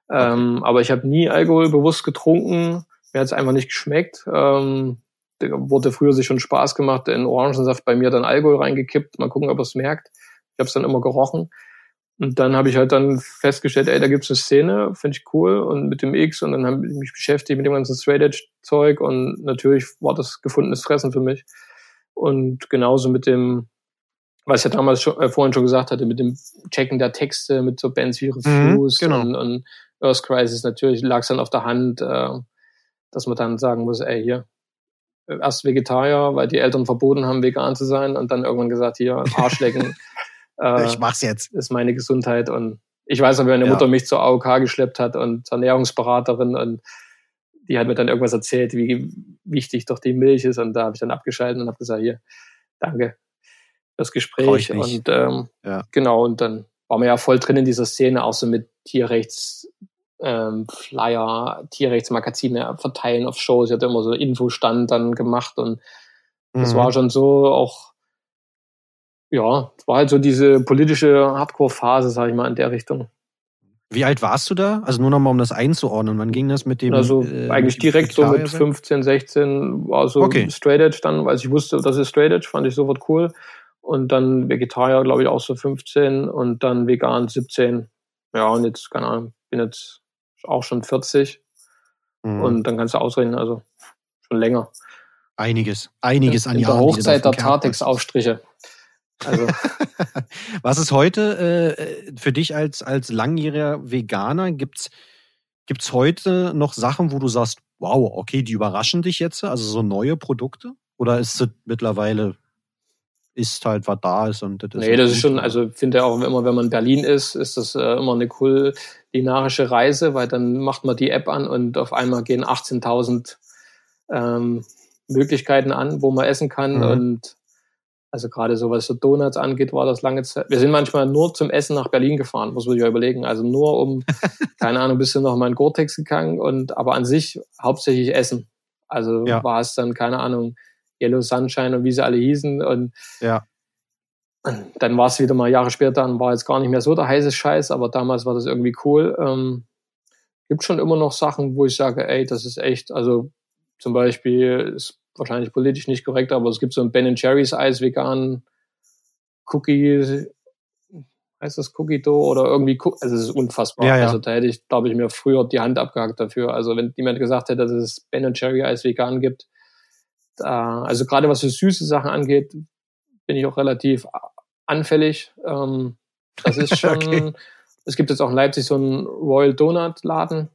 C: Ja. Ähm, okay. aber ich habe nie Alkohol bewusst getrunken. Mir hat es einfach nicht geschmeckt. Ähm, wurde früher sich schon Spaß gemacht, in Orangensaft bei mir dann Alkohol reingekippt. Mal gucken, ob er es merkt. Ich habe es dann immer gerochen. Und dann habe ich halt dann festgestellt, ey, da gibt's eine Szene, finde ich cool. Und mit dem X und dann habe ich mich beschäftigt mit dem ganzen Straight Edge Zeug und natürlich war das gefundenes Fressen für mich. Und genauso mit dem, was ich ja damals schon, äh, vorhin schon gesagt hatte, mit dem Checken der Texte, mit so Bands wie Refuse mhm, genau. und, und Earth Crisis, natürlich lag es dann auf der Hand, äh, dass man dann sagen muss, ey, hier, erst Vegetarier, weil die Eltern verboten haben, vegan zu sein und dann irgendwann gesagt, hier, Arschlecken.
D: äh, ich mach's jetzt.
C: Ist meine Gesundheit und ich weiß noch, wie meine ja. Mutter mich zur AOK geschleppt hat und zur Ernährungsberaterin und die hat mir dann irgendwas erzählt, wie wichtig doch die Milch ist und da habe ich dann abgeschaltet und habe gesagt, hier, danke fürs Gespräch und ähm, ja. genau und dann war man ja voll drin in dieser Szene, auch so mit Tierrechts ähm, Flyer, Tierrechtsmagazine verteilen auf Shows. Ich hatte immer so Infostand dann gemacht und das mhm. war schon so auch, ja, es war halt so diese politische Hardcore-Phase, sag ich mal, in der Richtung.
D: Wie alt warst du da? Also nur nochmal, um das einzuordnen. Wann ging das mit dem?
C: Also äh, eigentlich direkt so mit 15, 16 war so okay. Straight Edge dann, weil ich wusste, das ist Straight Edge, fand ich sofort cool. Und dann Vegetarier, glaube ich, auch so 15 und dann vegan 17. Ja, und jetzt, keine Ahnung, bin jetzt auch schon 40. Mhm. Und dann kannst du ausrechnen, also schon länger.
D: Einiges, einiges
C: an Jahren. Der Hochzeit der Tartex-Aufstriche.
D: Also. Was ist heute äh, für dich als, als langjähriger Veganer? Gibt's gibt's heute noch Sachen, wo du sagst, wow, okay, die überraschen dich jetzt, also so neue Produkte? Oder ist es mittlerweile ist halt, was da ist und
C: das ist Nee, das ist schon, also finde auch immer, wenn man in Berlin ist, ist das äh, immer eine kulinarische Reise, weil dann macht man die App an und auf einmal gehen 18.000 ähm, Möglichkeiten an, wo man essen kann mhm. und also gerade so was so Donuts angeht, war das lange Zeit. Wir sind manchmal nur zum Essen nach Berlin gefahren, muss man sich ja überlegen. Also nur um, keine Ahnung, bisschen noch mal in Gore-Tex gegangen und aber an sich hauptsächlich Essen. Also ja. war es dann, keine Ahnung, Yellow Sunshine und wie sie alle hießen. Und
D: ja.
C: dann war es wieder mal Jahre später, dann war jetzt gar nicht mehr so der heiße Scheiß, aber damals war das irgendwie cool. Ähm, gibt schon immer noch Sachen, wo ich sage, ey, das ist echt, also zum Beispiel ist wahrscheinlich politisch nicht korrekt, aber es gibt so ein Ben Jerry's Eis vegan Cookie, heißt das Cookie Dough oder irgendwie, also es ist unfassbar. Ja, ja. Also da hätte ich, glaube ich, mir früher die Hand abgehackt dafür. Also wenn jemand gesagt hätte, dass es Ben Jerry Eis vegan gibt, da, also gerade was so süße Sachen angeht, bin ich auch relativ anfällig. Ähm, das ist schon, okay. es gibt jetzt auch in Leipzig so einen Royal Donut Laden.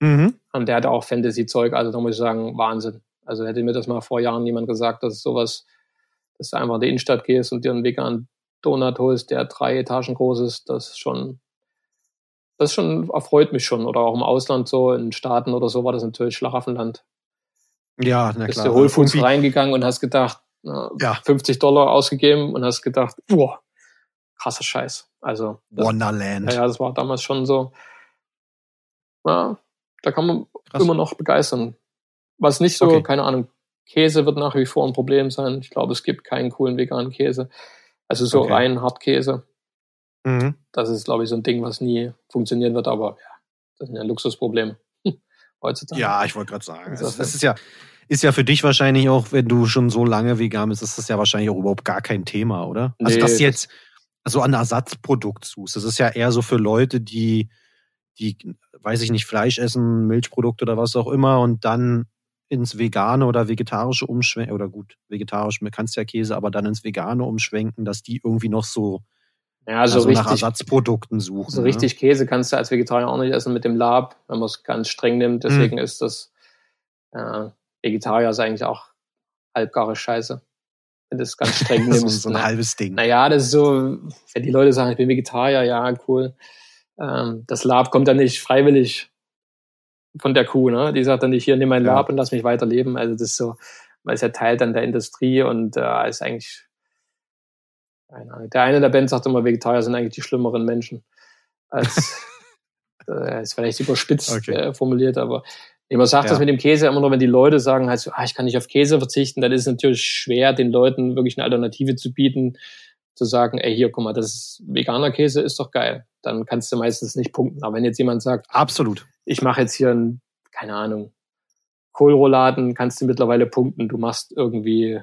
C: Mhm. Und der hat auch Fantasy-Zeug, also da muss ich sagen, Wahnsinn. Also hätte mir das mal vor Jahren jemand gesagt, dass sowas, dass du einfach in die Innenstadt gehst und dir einen veganen Donut holst, der drei Etagen groß ist, das schon, das schon erfreut mich schon. Oder auch im Ausland so, in Staaten oder so war das natürlich Schlaraffenland.
D: Ja, na klar.
C: Bist du Whole Foods reingegangen und hast gedacht, ja. 50 Dollar ausgegeben und hast gedacht, boah, krasser Scheiß. Also.
D: Das, Wonderland.
C: Ja, das war damals schon so. Ja, da kann man Krass. immer noch begeistern. Was nicht so, okay. keine Ahnung, Käse wird nach wie vor ein Problem sein. Ich glaube, es gibt keinen coolen veganen Käse. Also so okay. rein Hartkäse. Mhm. Das ist, glaube ich, so ein Ding, was nie funktionieren wird, aber ja, das sind ja Luxusprobleme
D: heutzutage. Ja, ich wollte gerade sagen. Also, das ist ja, ist ja für dich wahrscheinlich auch, wenn du schon so lange vegan bist, ist das ja wahrscheinlich auch überhaupt gar kein Thema, oder? Also nee, das jetzt, also ein Ersatzprodukt suchst, das ist ja eher so für Leute, die, die, weiß ich nicht, Fleisch essen, Milchprodukte oder was auch immer und dann ins Vegane oder Vegetarische umschwenken, oder gut, vegetarisch, man kannst ja Käse, aber dann ins Vegane umschwenken, dass die irgendwie noch so,
C: ja, also, also richtig,
D: nach Ersatzprodukten suchen.
C: So ne? richtig Käse kannst du als Vegetarier auch nicht essen mit dem Lab, wenn man es ganz streng nimmt. Deswegen hm. ist das äh, Vegetarier ist eigentlich auch halbgare Scheiße. Wenn du es ganz streng nimmst. so,
D: so ein ne? halbes Ding.
C: Naja, das ist so, wenn die Leute sagen, ich bin Vegetarier, ja, cool. Ähm, das Lab kommt dann nicht freiwillig von der Kuh, ne? Die sagt dann nicht, hier, nimm mein Lab und lass mich weiterleben. Also das ist so, weil es ja Teil dann der Industrie und äh, ist eigentlich, keine Ahnung. Der eine der Band sagt immer, Vegetarier sind eigentlich die schlimmeren Menschen. Als, äh, ist vielleicht überspitzt okay. äh, formuliert, aber man sagt ja. das mit dem Käse immer nur, wenn die Leute sagen, halt so, ah, ich kann nicht auf Käse verzichten, dann ist es natürlich schwer, den Leuten wirklich eine Alternative zu bieten, zu sagen, ey, hier, guck mal, das ist veganer Käse, ist doch geil. Dann kannst du meistens nicht punkten. Aber wenn jetzt jemand sagt,
D: absolut,
C: ich mache jetzt hier ein, keine Ahnung, Kohlrouladen, kannst du mittlerweile punkten. Du machst irgendwie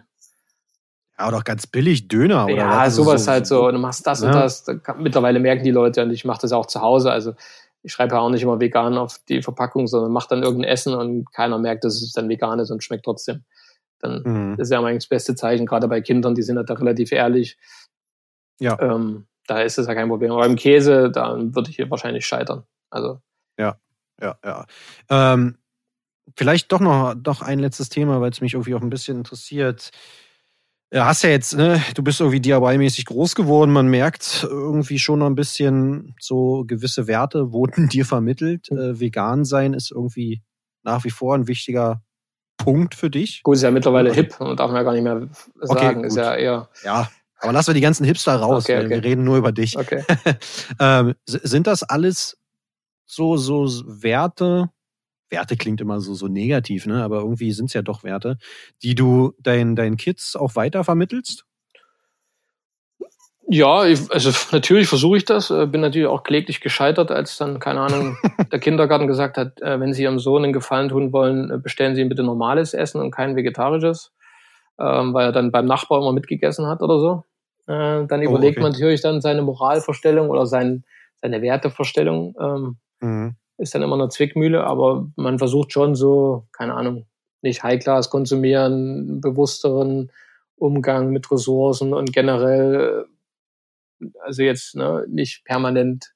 D: ja, oder auch ganz billig Döner oder
C: Ja, was? sowas so, halt so. Und du machst das ja. und das. Mittlerweile merken die Leute und ich mache das auch zu Hause. Also ich schreibe ja auch nicht immer vegan auf die Verpackung, sondern mache dann irgendein Essen und keiner merkt, dass es dann vegan ist und schmeckt trotzdem. Dann mhm. ist ja eigentlich das beste Zeichen, gerade bei Kindern, die sind halt da relativ ehrlich.
D: Ja.
C: Ähm, da ist es ja kein Problem. Aber beim Käse, da würde ich hier wahrscheinlich scheitern. Also.
D: Ja, ja, ja. Ähm, vielleicht doch noch, doch ein letztes Thema, weil es mich irgendwie auch ein bisschen interessiert. Ja, hast ja jetzt, ne, du bist irgendwie DIY-mäßig groß geworden. Man merkt irgendwie schon noch ein bisschen so gewisse Werte wurden dir vermittelt. Äh, vegan sein ist irgendwie nach wie vor ein wichtiger Punkt für dich.
C: Gut, ist ja mittlerweile hip und darf man ja gar nicht mehr sagen. Okay, ist ja eher.
D: Ja, aber lassen wir die ganzen Hipster raus. Okay, okay. Wir reden nur über dich.
C: Okay.
D: ähm, sind das alles so, so Werte, Werte klingt immer so, so negativ, ne? aber irgendwie sind es ja doch Werte, die du deinen deinen Kids auch weiter vermittelst?
C: Ja, ich, also natürlich versuche ich das. Äh, bin natürlich auch kläglich gescheitert, als dann, keine Ahnung, der Kindergarten gesagt hat, äh, wenn Sie Ihrem Sohn einen Gefallen tun wollen, äh, bestellen Sie ihm bitte normales Essen und kein vegetarisches, ähm, weil er dann beim Nachbar immer mitgegessen hat oder so. Dann oh, überlegt okay. man natürlich dann seine Moralvorstellung oder sein, seine Wertevorstellung. Ähm, mhm. Ist dann immer eine Zwickmühle, aber man versucht schon so, keine Ahnung, nicht High-Class konsumieren, bewussteren Umgang mit Ressourcen und generell also jetzt ne, nicht permanent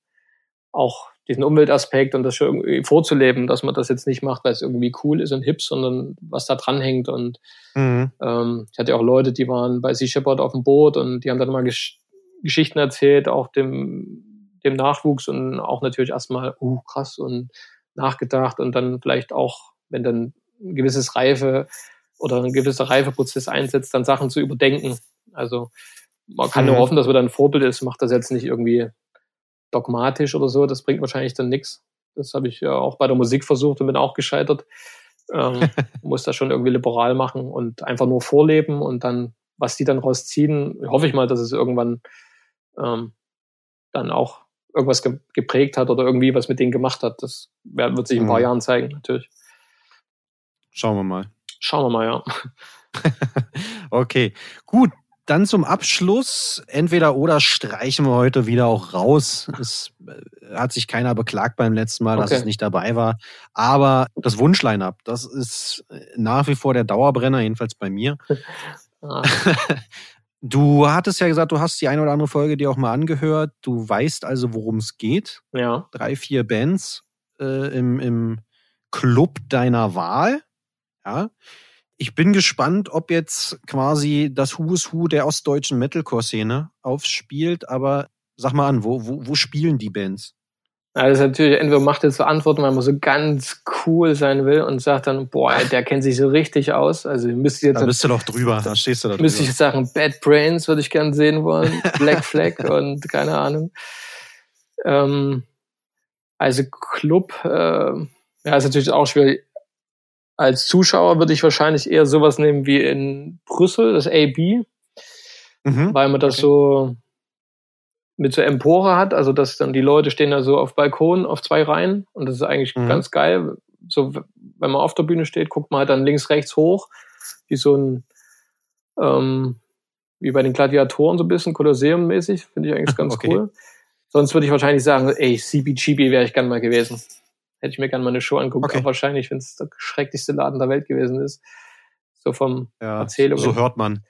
C: auch diesen Umweltaspekt und das schon irgendwie vorzuleben, dass man das jetzt nicht macht, weil es irgendwie cool ist und hip, sondern was da dran hängt. Und mhm. ähm, ich hatte auch Leute, die waren bei Sea Shepherd auf dem Boot und die haben dann mal Gesch Geschichten erzählt, auch dem, dem Nachwuchs und auch natürlich erstmal, uh, krass und nachgedacht und dann vielleicht auch, wenn dann ein gewisses Reife oder ein gewisser Reifeprozess einsetzt, dann Sachen zu überdenken. Also man kann mhm. nur hoffen, dass man dann ein Vorbild ist, macht das jetzt nicht irgendwie dogmatisch oder so, das bringt wahrscheinlich dann nichts. Das habe ich ja auch bei der Musik versucht und bin auch gescheitert. Ähm, muss das schon irgendwie liberal machen und einfach nur vorleben und dann, was die dann rausziehen, hoffe ich mal, dass es irgendwann ähm, dann auch irgendwas ge geprägt hat oder irgendwie was mit denen gemacht hat. Das wird sich in ein paar mhm. Jahren zeigen, natürlich.
D: Schauen wir mal.
C: Schauen wir mal, ja.
D: okay, gut dann zum Abschluss, entweder oder streichen wir heute wieder auch raus. Es äh, hat sich keiner beklagt beim letzten Mal, dass es nicht dabei war. Aber das Wunschline-up, das ist äh, nach wie vor der Dauerbrenner, jedenfalls bei mir. Ah. Du hattest ja gesagt, du hast die eine oder andere Folge dir auch mal angehört. Du weißt also, worum es geht.
C: Ja.
D: Drei, vier Bands äh, im, im Club deiner Wahl. Ja. Ich bin gespannt, ob jetzt quasi das Who's Who der ostdeutschen Metalcore-Szene aufspielt, aber sag mal an, wo, wo, wo spielen die Bands?
C: Ja, das ist natürlich, entweder macht er zu Antworten, weil man so ganz cool sein will und sagt dann, boah, der kennt sich so richtig aus. Also müsste jetzt.
D: Da bist du doch drüber, da stehst du da
C: drüber. Müsste ich jetzt sagen, Bad Brains würde ich gern sehen wollen, Black Flag und keine Ahnung. Ähm, also Club, äh, ja, ist natürlich auch schwierig als Zuschauer würde ich wahrscheinlich eher sowas nehmen wie in Brüssel, das AB, mhm. weil man das okay. so mit so Empore hat, also dass dann die Leute stehen da so auf Balkonen auf zwei Reihen und das ist eigentlich mhm. ganz geil. So, wenn man auf der Bühne steht, guckt man halt dann links, rechts hoch, wie so ein, ähm, wie bei den Gladiatoren so ein bisschen, Kolosseum-mäßig, finde ich eigentlich ganz okay. cool. Sonst würde ich wahrscheinlich sagen, ey, CBGB wäre ich gern mal gewesen. Hätte ich mir gerne mal eine Show angucken, okay. wahrscheinlich, wenn es der schrecklichste Laden der Welt gewesen ist. So vom
D: ja, Erzählung. So hört man.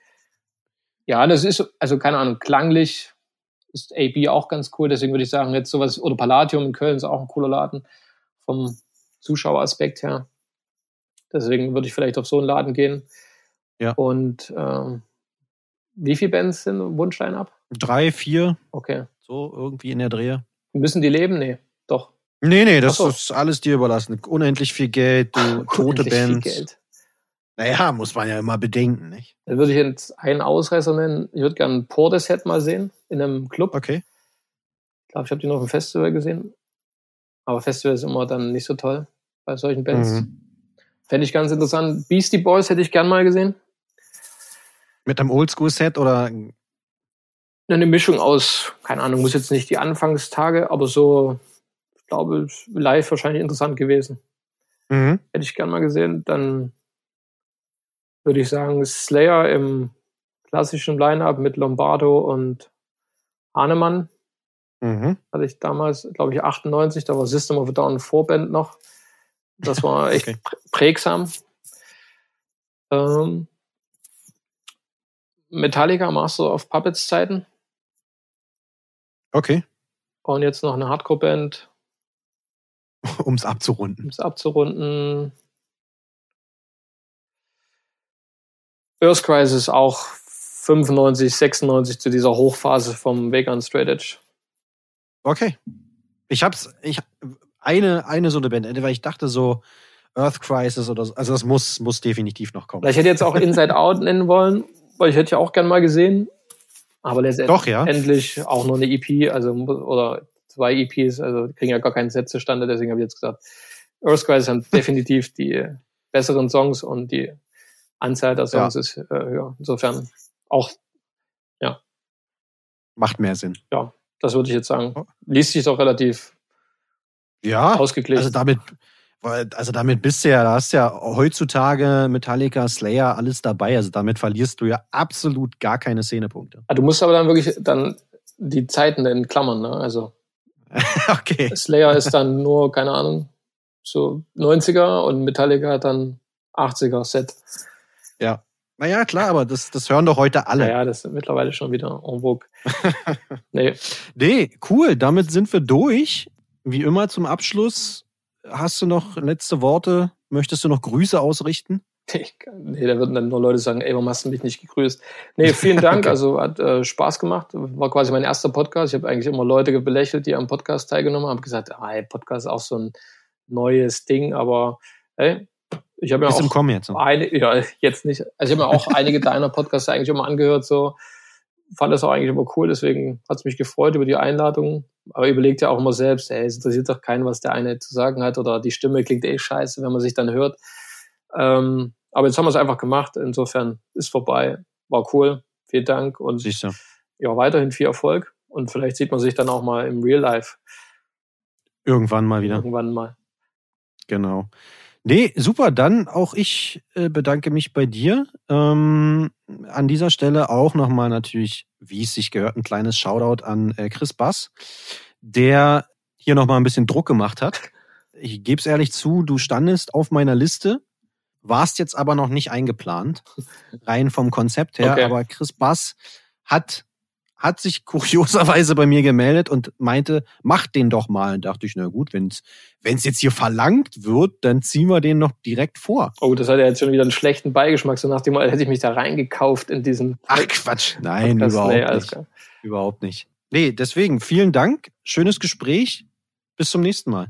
C: Ja, das ist, also keine Ahnung, klanglich ist AB auch ganz cool. Deswegen würde ich sagen, jetzt sowas, oder Palladium in Köln ist auch ein cooler Laden vom Zuschaueraspekt her. Deswegen würde ich vielleicht auf so einen Laden gehen.
D: Ja.
C: Und ähm, wie viele Bands sind Wunschline ab?
D: Drei, vier.
C: Okay.
D: So irgendwie in der Drehe.
C: Müssen die leben? Nee.
D: Nee, nee, das so. ist alles dir überlassen. Unendlich viel Geld, du tote Bands. Viel Geld. Naja, muss man ja immer bedenken, nicht?
C: Dann würde ich jetzt einen Ausreißer nennen. Ich würde gerne Portishead mal sehen in einem Club.
D: Okay.
C: Ich glaube, ich habe die noch im Festival gesehen. Aber Festival ist immer dann nicht so toll bei solchen Bands. Mhm. Fände ich ganz interessant. Beastie Boys hätte ich gern mal gesehen.
D: Mit einem Oldschool-Set oder?
C: Eine Mischung aus, keine Ahnung, muss jetzt nicht die Anfangstage, aber so glaube, live wahrscheinlich interessant gewesen. Mhm. Hätte ich gern mal gesehen. Dann würde ich sagen, Slayer im klassischen Line-Up mit Lombardo und Hahnemann. Mhm. Hatte ich damals, glaube ich, 98, da war System of a Down Vorband noch. Das war echt okay. prägsam. Ähm, Metallica Master of Puppets Zeiten.
D: Okay.
C: Und jetzt noch eine Hardcore-Band.
D: um es abzurunden.
C: Um es abzurunden. Earth Crisis auch 95, 96 zu dieser Hochphase vom Vegan Straight Edge.
D: Okay. Ich hab's, ich, eine, eine so eine Band, weil ich dachte so, Earth Crisis oder so, also das muss, muss definitiv noch kommen.
C: Ich hätte jetzt auch Inside Out nennen wollen, weil ich hätte ja auch gern mal gesehen. Aber letztendlich
D: Doch, ja.
C: auch nur eine EP, also, oder zwei EPs, also kriegen ja gar keinen Set zustande, deswegen habe ich jetzt gesagt, Earthquakes haben definitiv die besseren Songs und die Anzahl der Songs ja. ist äh, höher. Insofern auch, ja.
D: Macht mehr Sinn.
C: Ja, das würde ich jetzt sagen. Liest sich doch relativ
D: ja,
C: ausgeglichen.
D: Also damit, also damit bist du ja, da hast ja heutzutage Metallica, Slayer, alles dabei. Also damit verlierst du ja absolut gar keine Szenepunkte.
C: Ah, du musst aber dann wirklich dann die Zeiten in Klammern, ne? Also
D: okay.
C: Slayer ist dann nur, keine Ahnung, so 90er und Metallica hat dann 80er Set.
D: Ja. Naja, klar, aber das, das hören doch heute alle.
C: Ja, das ist mittlerweile schon wieder en vogue.
D: nee. Nee, cool. Damit sind wir durch. Wie immer zum Abschluss Hast du noch letzte Worte? Möchtest du noch Grüße ausrichten?
C: Nee, da würden dann nur Leute sagen, ey, warum hast du mich nicht gegrüßt? Nee, vielen Dank. okay. Also hat äh, Spaß gemacht. War quasi mein erster Podcast. Ich habe eigentlich immer Leute belächelt, die am Podcast teilgenommen haben. gesagt, ah, ey, Podcast ist auch so ein neues Ding, aber ey, ich habe ja
D: auch
C: im
D: Kommen jetzt.
C: Eine, ja, jetzt nicht. Also ich habe mir auch einige deiner Podcasts eigentlich immer angehört, so fand das auch eigentlich immer cool, deswegen hat es mich gefreut über die Einladung. Aber überlegt ja auch immer selbst, ey, es interessiert doch keinen, was der eine zu sagen hat oder die Stimme klingt eh scheiße, wenn man sich dann hört. Ähm, aber jetzt haben wir es einfach gemacht. Insofern ist vorbei. War cool. Vielen Dank und
D: Sicher.
C: ja, weiterhin viel Erfolg. Und vielleicht sieht man sich dann auch mal im Real Life.
D: Irgendwann mal wieder.
C: Irgendwann mal.
D: Genau. Nee, super. Dann auch ich äh, bedanke mich bei dir. Ähm, an dieser Stelle auch nochmal natürlich, wie es sich gehört, ein kleines Shoutout an äh, Chris Bass, der hier nochmal ein bisschen Druck gemacht hat. Ich gebe es ehrlich zu, du standest auf meiner Liste, warst jetzt aber noch nicht eingeplant, rein vom Konzept her. Okay. Aber Chris Bass hat hat sich kurioserweise bei mir gemeldet und meinte, mach den doch mal. Und dachte ich, na gut, wenn es jetzt hier verlangt wird, dann ziehen wir den noch direkt vor.
C: Oh, das hat ja jetzt schon wieder einen schlechten Beigeschmack, so nach dem Mal hätte ich mich da reingekauft in diesen.
D: Ach Quatsch, nein, überhaupt nee, nicht. Klar. Überhaupt nicht. Nee, deswegen vielen Dank, schönes Gespräch. Bis zum nächsten Mal.